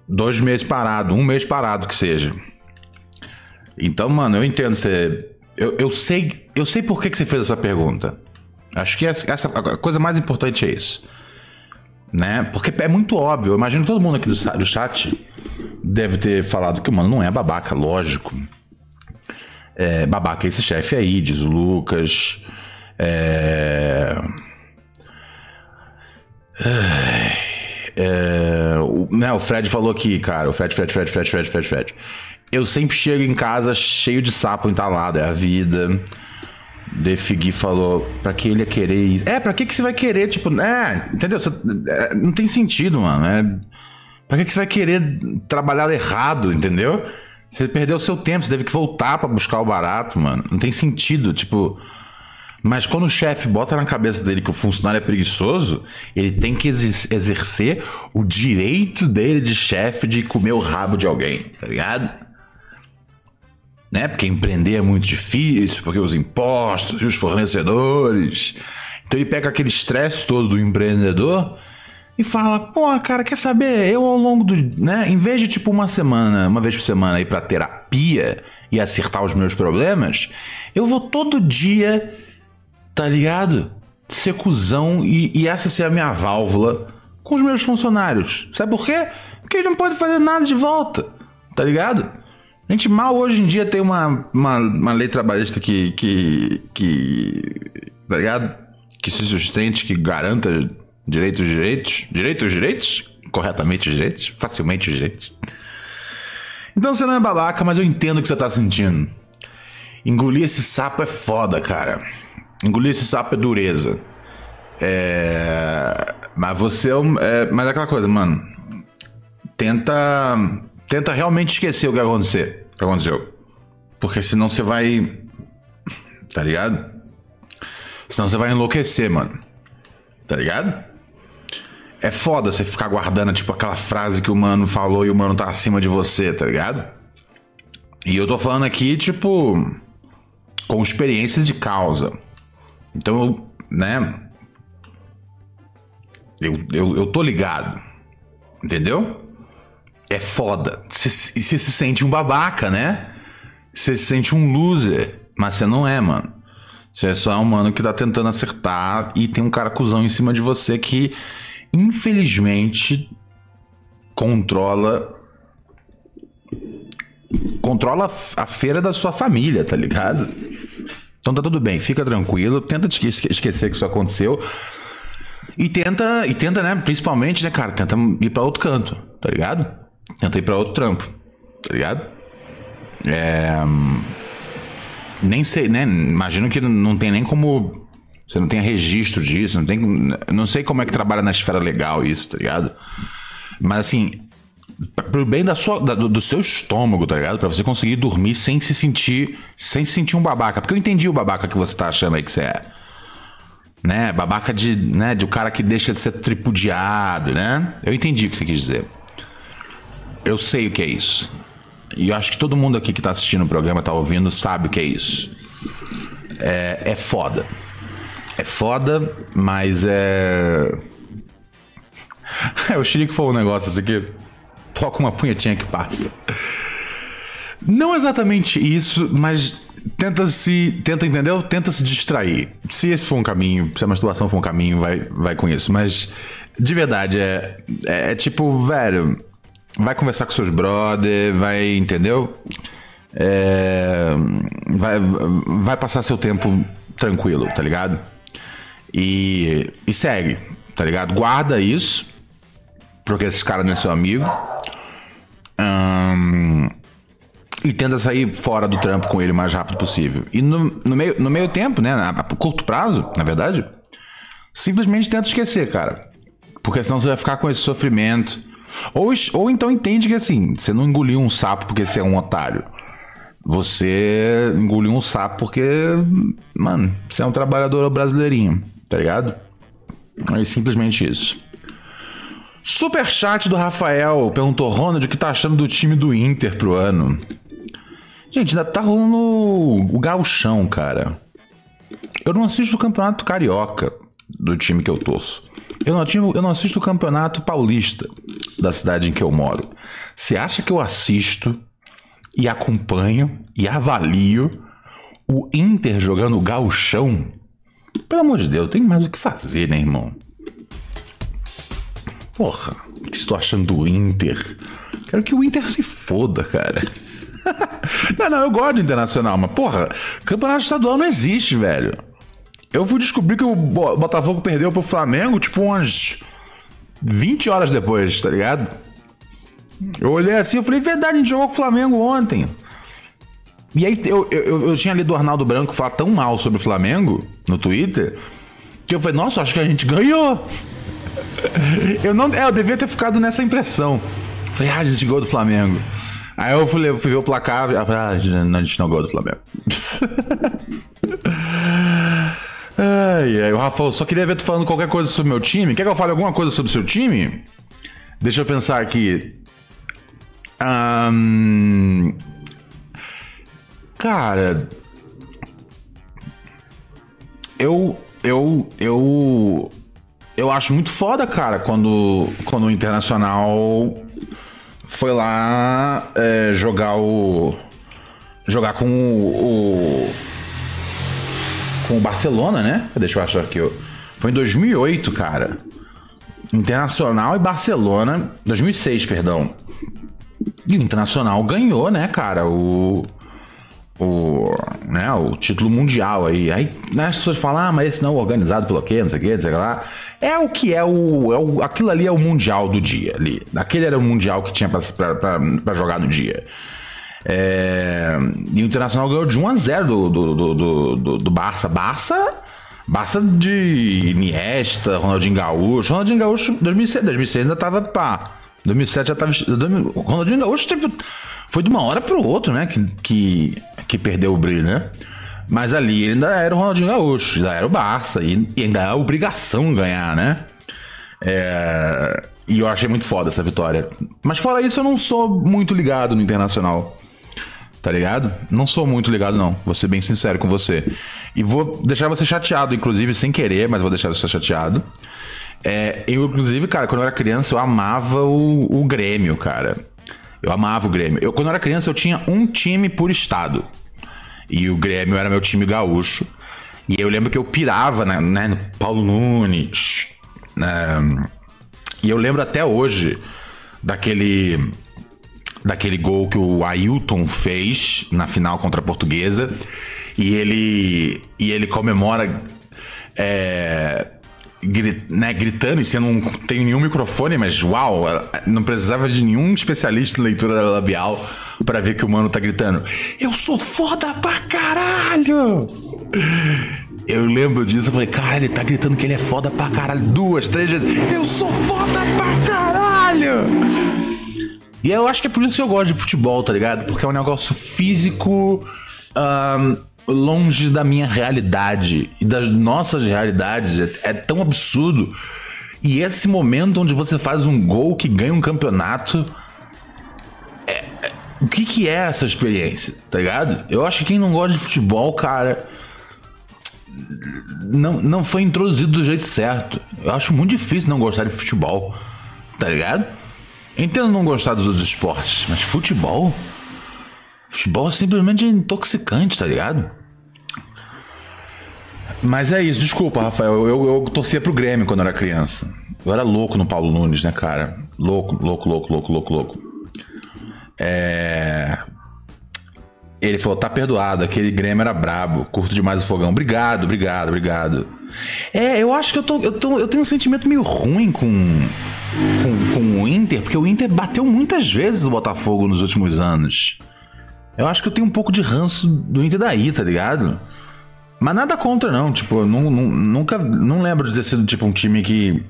dois meses parado, um mês parado que seja. Então, mano, eu entendo você. Eu, eu sei, eu sei por que, que você fez essa pergunta. Acho que essa, a coisa mais importante é isso. Né? Porque é muito óbvio. Eu imagino todo mundo aqui do, do chat deve ter falado que o mano não é babaca, lógico. É, babaca é esse chefe aí, diz o Lucas. É... É, o, né, o Fred falou aqui, cara. O Fred, Fred, Fred, Fred, Fred, Fred, Fred. Eu sempre chego em casa cheio de sapo entalado, é a vida. Defigui falou, pra que ele ia querer isso? É, pra que, que você vai querer, tipo, é, entendeu? Não tem sentido, mano. É, pra que, que você vai querer trabalhar errado, entendeu? Você perdeu seu tempo, você teve que voltar para buscar o barato, mano. Não tem sentido, tipo. Mas quando o chefe bota na cabeça dele que o funcionário é preguiçoso, ele tem que exercer o direito dele de chefe de comer o rabo de alguém, tá ligado? Né? Porque empreender é muito difícil, porque os impostos e os fornecedores. Então ele pega aquele estresse todo do empreendedor e fala: pô, cara, quer saber? Eu ao longo do. né? Em vez de tipo uma semana, uma vez por semana ir pra terapia e acertar os meus problemas, eu vou todo dia Tá ligado? Ser cuzão e, e essa ser a minha válvula com os meus funcionários. Sabe por quê? Porque eles não podem fazer nada de volta. Tá ligado? A gente mal hoje em dia tem uma, uma, uma lei trabalhista que, que, que. Tá ligado? Que se sustente, que garanta direitos direitos. Direitos direitos? Corretamente os direitos? Facilmente os direitos. Então você não é babaca, mas eu entendo o que você tá sentindo. Engolir esse sapo é foda, cara. Engolir esse sapo é dureza. É... Mas você é, é... Mas é aquela coisa, mano. Tenta. Tenta realmente esquecer o que aconteceu. O que aconteceu. Porque senão você vai. Tá ligado? Senão você vai enlouquecer, mano. Tá ligado? É foda você ficar guardando, tipo, aquela frase que o mano falou e o mano tá acima de você, tá ligado? E eu tô falando aqui, tipo. Com experiências de causa. Então, né? Eu, eu, eu tô ligado. Entendeu? É foda. Você se sente um babaca, né? Você se sente um loser. Mas você não é, mano. Você é só um mano que tá tentando acertar e tem um cara cuzão em cima de você que, infelizmente, controla. Controla a feira da sua família, tá ligado? Então tá tudo bem, fica tranquilo, tenta esquecer que isso aconteceu. E tenta, e tenta, né, principalmente, né, cara, tenta ir para outro canto, tá ligado? Tenta ir para outro trampo, tá ligado? É, nem sei, né, imagino que não tem nem como você não tem registro disso, não tem, não sei como é que trabalha na esfera legal isso, tá ligado? Mas assim, pro bem da sua, da, do seu estômago, tá ligado? Pra você conseguir dormir sem se sentir. Sem se sentir um babaca. Porque eu entendi o babaca que você tá achando aí que você é. Né? Babaca de. né? De o cara que deixa de ser tripudiado, né? Eu entendi o que você quis dizer. Eu sei o que é isso. E eu acho que todo mundo aqui que tá assistindo o programa, tá ouvindo, sabe o que é isso. É, é foda. É foda, mas é. o Chirico falou um negócio assim aqui toca uma punhetinha que passa. Não exatamente isso, mas tenta se. Tenta, entendeu? Tenta se distrair. Se esse for um caminho, se a masturbação for um caminho, vai, vai com isso. Mas, de verdade, é, é, é tipo, velho. Vai conversar com seus brother, vai, entendeu? É, vai, vai passar seu tempo tranquilo, tá ligado? E, e segue, tá ligado? Guarda isso, porque esse cara não é seu amigo. E tenta sair fora do trampo com ele o mais rápido possível. E no, no, meio, no meio tempo, né? A curto prazo, na verdade, simplesmente tenta esquecer, cara. Porque senão você vai ficar com esse sofrimento. Ou, ou então entende que assim, você não engoliu um sapo porque você é um otário. você engoliu um sapo porque, mano, você é um trabalhador brasileirinho, tá ligado? É simplesmente isso. Superchat do Rafael perguntou: Ronald, o que tá achando do time do Inter pro ano? Gente, ainda tá rolando o gauchão, cara. Eu não assisto o campeonato carioca do time que eu torço. Eu não, eu não assisto o campeonato paulista da cidade em que eu moro. Você acha que eu assisto e acompanho e avalio o Inter jogando gauchão? Pelo amor de Deus, tem mais o que fazer, né, irmão? Porra, o que estou achando do Inter? Quero que o Inter se foda, cara. não, não, eu gosto do Internacional, mas porra, campeonato estadual não existe, velho. Eu fui descobrir que o Botafogo perdeu pro Flamengo, tipo, umas 20 horas depois, tá ligado? Eu olhei assim e falei, verdade, a gente jogou com o Flamengo ontem. E aí eu, eu, eu tinha lido o Arnaldo Branco falar tão mal sobre o Flamengo no Twitter que eu falei, nossa, acho que a gente ganhou. Eu não. É, eu devia ter ficado nessa impressão. Falei, ah, a gente ganhou do Flamengo. Aí eu fui, eu fui ver o placar e falei, ah, a gente não ganhou do Flamengo. Ai, ai, o Rafa, só queria ver tu falando qualquer coisa sobre o meu time. Quer que eu fale alguma coisa sobre o seu time? Deixa eu pensar aqui. Um... Cara. Eu. Eu. Eu. Eu acho muito foda, cara, quando, quando o Internacional foi lá é, jogar o. Jogar com o, com o Barcelona, né? Deixa eu achar aqui. Foi em 2008, cara. Internacional e Barcelona. 2006, perdão. E o Internacional ganhou, né, cara? O. O, né, o título mundial aí. Aí né, as pessoas falam, ah, mas esse não é organizado pelo quê? Não sei o quê, não sei o lá. É o que é o, é o. Aquilo ali é o mundial do dia ali. Aquele era o mundial que tinha pra jogar no dia. É... E o Internacional ganhou de 1 a 0 do, do, do, do, do Barça. Barça. Barça de Iniesta, Ronaldinho Gaúcho. Ronaldinho Gaúcho, 2006, 2006 ainda tava pá. 2007 já tava. Ronaldinho Gaúcho, tipo, foi de uma hora pro outro, né? Que, que, que perdeu o brilho, né? Mas ali ele ainda era o Ronaldinho Gaúcho, ainda era o Barça, e, e ainda é a obrigação ganhar, né? É, e eu achei muito foda essa vitória. Mas fora isso, eu não sou muito ligado no Internacional tá ligado? Não sou muito ligado, não. Vou ser bem sincero com você. E vou deixar você chateado, inclusive, sem querer, mas vou deixar você chateado. É, eu, inclusive, cara, quando eu era criança, eu amava o, o Grêmio, cara. Eu amava o Grêmio. Eu, quando era criança, eu tinha um time por estado. E o Grêmio era meu time gaúcho. E eu lembro que eu pirava né, né no Paulo Nunes. Né, e eu lembro até hoje daquele daquele gol que o Ailton fez na final contra a Portuguesa. E ele, e ele comemora é, grit, né, gritando, e você não tem nenhum microfone, mas uau, não precisava de nenhum especialista em leitura labial para ver que o mano tá gritando: Eu sou foda pra caralho! Eu lembro disso, eu falei, cara, ele tá gritando que ele é foda pra caralho duas, três vezes. Eu sou foda pra caralho! E eu acho que é por isso que eu gosto de futebol, tá ligado? Porque é um negócio físico. Um, longe da minha realidade e das nossas realidades. É, é, tão absurdo. E esse momento onde você faz um gol que ganha um campeonato. É, é, o que, que é essa experiência, tá ligado? Eu acho que quem não gosta de futebol, cara. Não, não foi introduzido do jeito certo. Eu acho muito difícil não gostar de futebol, tá ligado? Entendo não gostar dos outros esportes, mas futebol? Futebol é simplesmente intoxicante, tá ligado? Mas é isso, desculpa, Rafael. Eu, eu, eu torcia pro Grêmio quando eu era criança. Eu era louco no Paulo Nunes, né, cara? Louco, louco, louco, louco, louco, louco. É. Ele falou: tá perdoado, aquele Grêmio era brabo, curto demais o fogão. Obrigado, obrigado, obrigado. É, eu acho que eu, tô, eu, tô, eu tenho um sentimento meio ruim com, com, com o Inter, porque o Inter bateu muitas vezes o Botafogo nos últimos anos. Eu acho que eu tenho um pouco de ranço do Inter daí, tá ligado? Mas nada contra, não. Tipo, não, não, nunca. Não lembro de ter sido tipo um time que,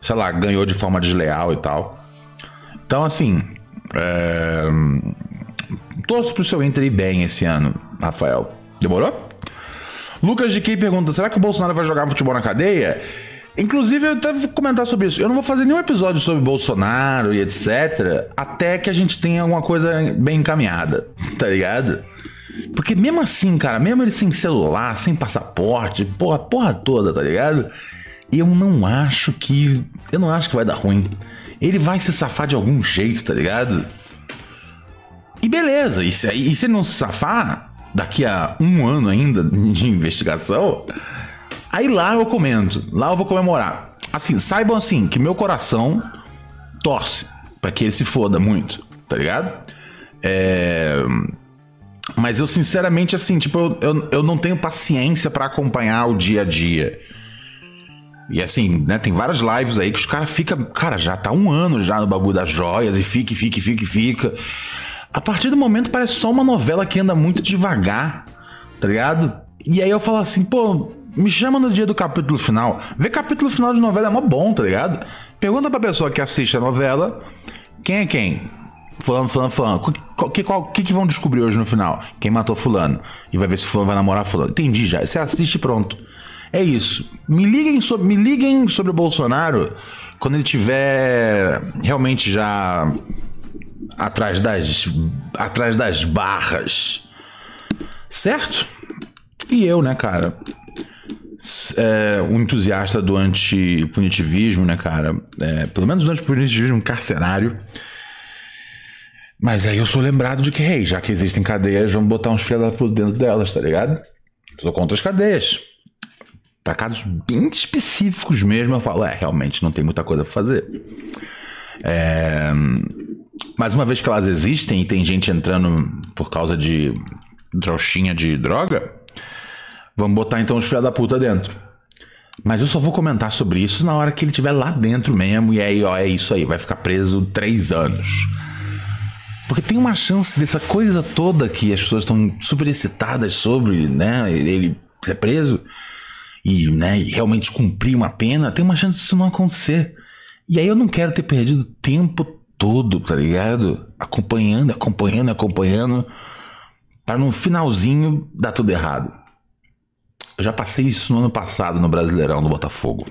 sei lá, ganhou de forma desleal e tal. Então, assim. É, Torço pro seu Inter ir bem esse ano, Rafael. Demorou? Lucas de Key pergunta: será que o Bolsonaro vai jogar futebol na cadeia? Inclusive, eu até vou comentar sobre isso. Eu não vou fazer nenhum episódio sobre Bolsonaro e etc. Até que a gente tenha alguma coisa bem encaminhada, tá ligado? Porque mesmo assim, cara, mesmo ele sem celular, sem passaporte, porra, porra toda, tá ligado? Eu não acho que. Eu não acho que vai dar ruim. Ele vai se safar de algum jeito, tá ligado? E beleza, e se, e se ele não se safar, daqui a um ano ainda de investigação, Aí lá eu comento, lá eu vou comemorar. Assim, saibam assim que meu coração torce para que ele se foda muito, tá ligado? É... Mas eu sinceramente, assim, tipo, eu, eu, eu não tenho paciência para acompanhar o dia a dia. E assim, né, tem várias lives aí que os caras ficam. Cara, já tá um ano já no bagulho das joias e fica, fica, fica, fica. A partir do momento parece só uma novela que anda muito devagar, tá ligado? E aí eu falo assim, pô, me chama no dia do capítulo final. Ver capítulo final de novela é mó bom, tá ligado? Pergunta pra pessoa que assiste a novela quem é quem. Fulano, fulano, fulano. O que, que, que, vão descobrir hoje no final? Quem matou fulano. E vai ver se fulano vai namorar fulano. Entendi já. Você assiste pronto. É isso. Me liguem sobre, me liguem sobre o Bolsonaro quando ele tiver realmente já atrás das atrás das barras. Certo? E eu, né, cara? É, um entusiasta do antipunitivismo, né, cara? É, pelo menos do antipunitivismo carcerário. Mas aí eu sou lembrado de que, hey, já que existem cadeias, vamos botar uns filhos puta dentro delas, tá ligado? Sou contra as cadeias. Para casos bem específicos mesmo, eu falo, é, realmente não tem muita coisa pra fazer. É... Mas uma vez que elas existem e tem gente entrando por causa de trouxinha de droga, Vamos botar então os filha da puta dentro. Mas eu só vou comentar sobre isso na hora que ele estiver lá dentro mesmo. E aí, ó, é isso aí. Vai ficar preso três anos. Porque tem uma chance dessa coisa toda que as pessoas estão super excitadas sobre, né? Ele ser preso e, né, realmente cumprir uma pena. Tem uma chance disso não acontecer. E aí eu não quero ter perdido tempo todo, tá ligado? Acompanhando, acompanhando, acompanhando. Para no finalzinho dar tudo errado. Eu já passei isso no ano passado no Brasileirão do Botafogo.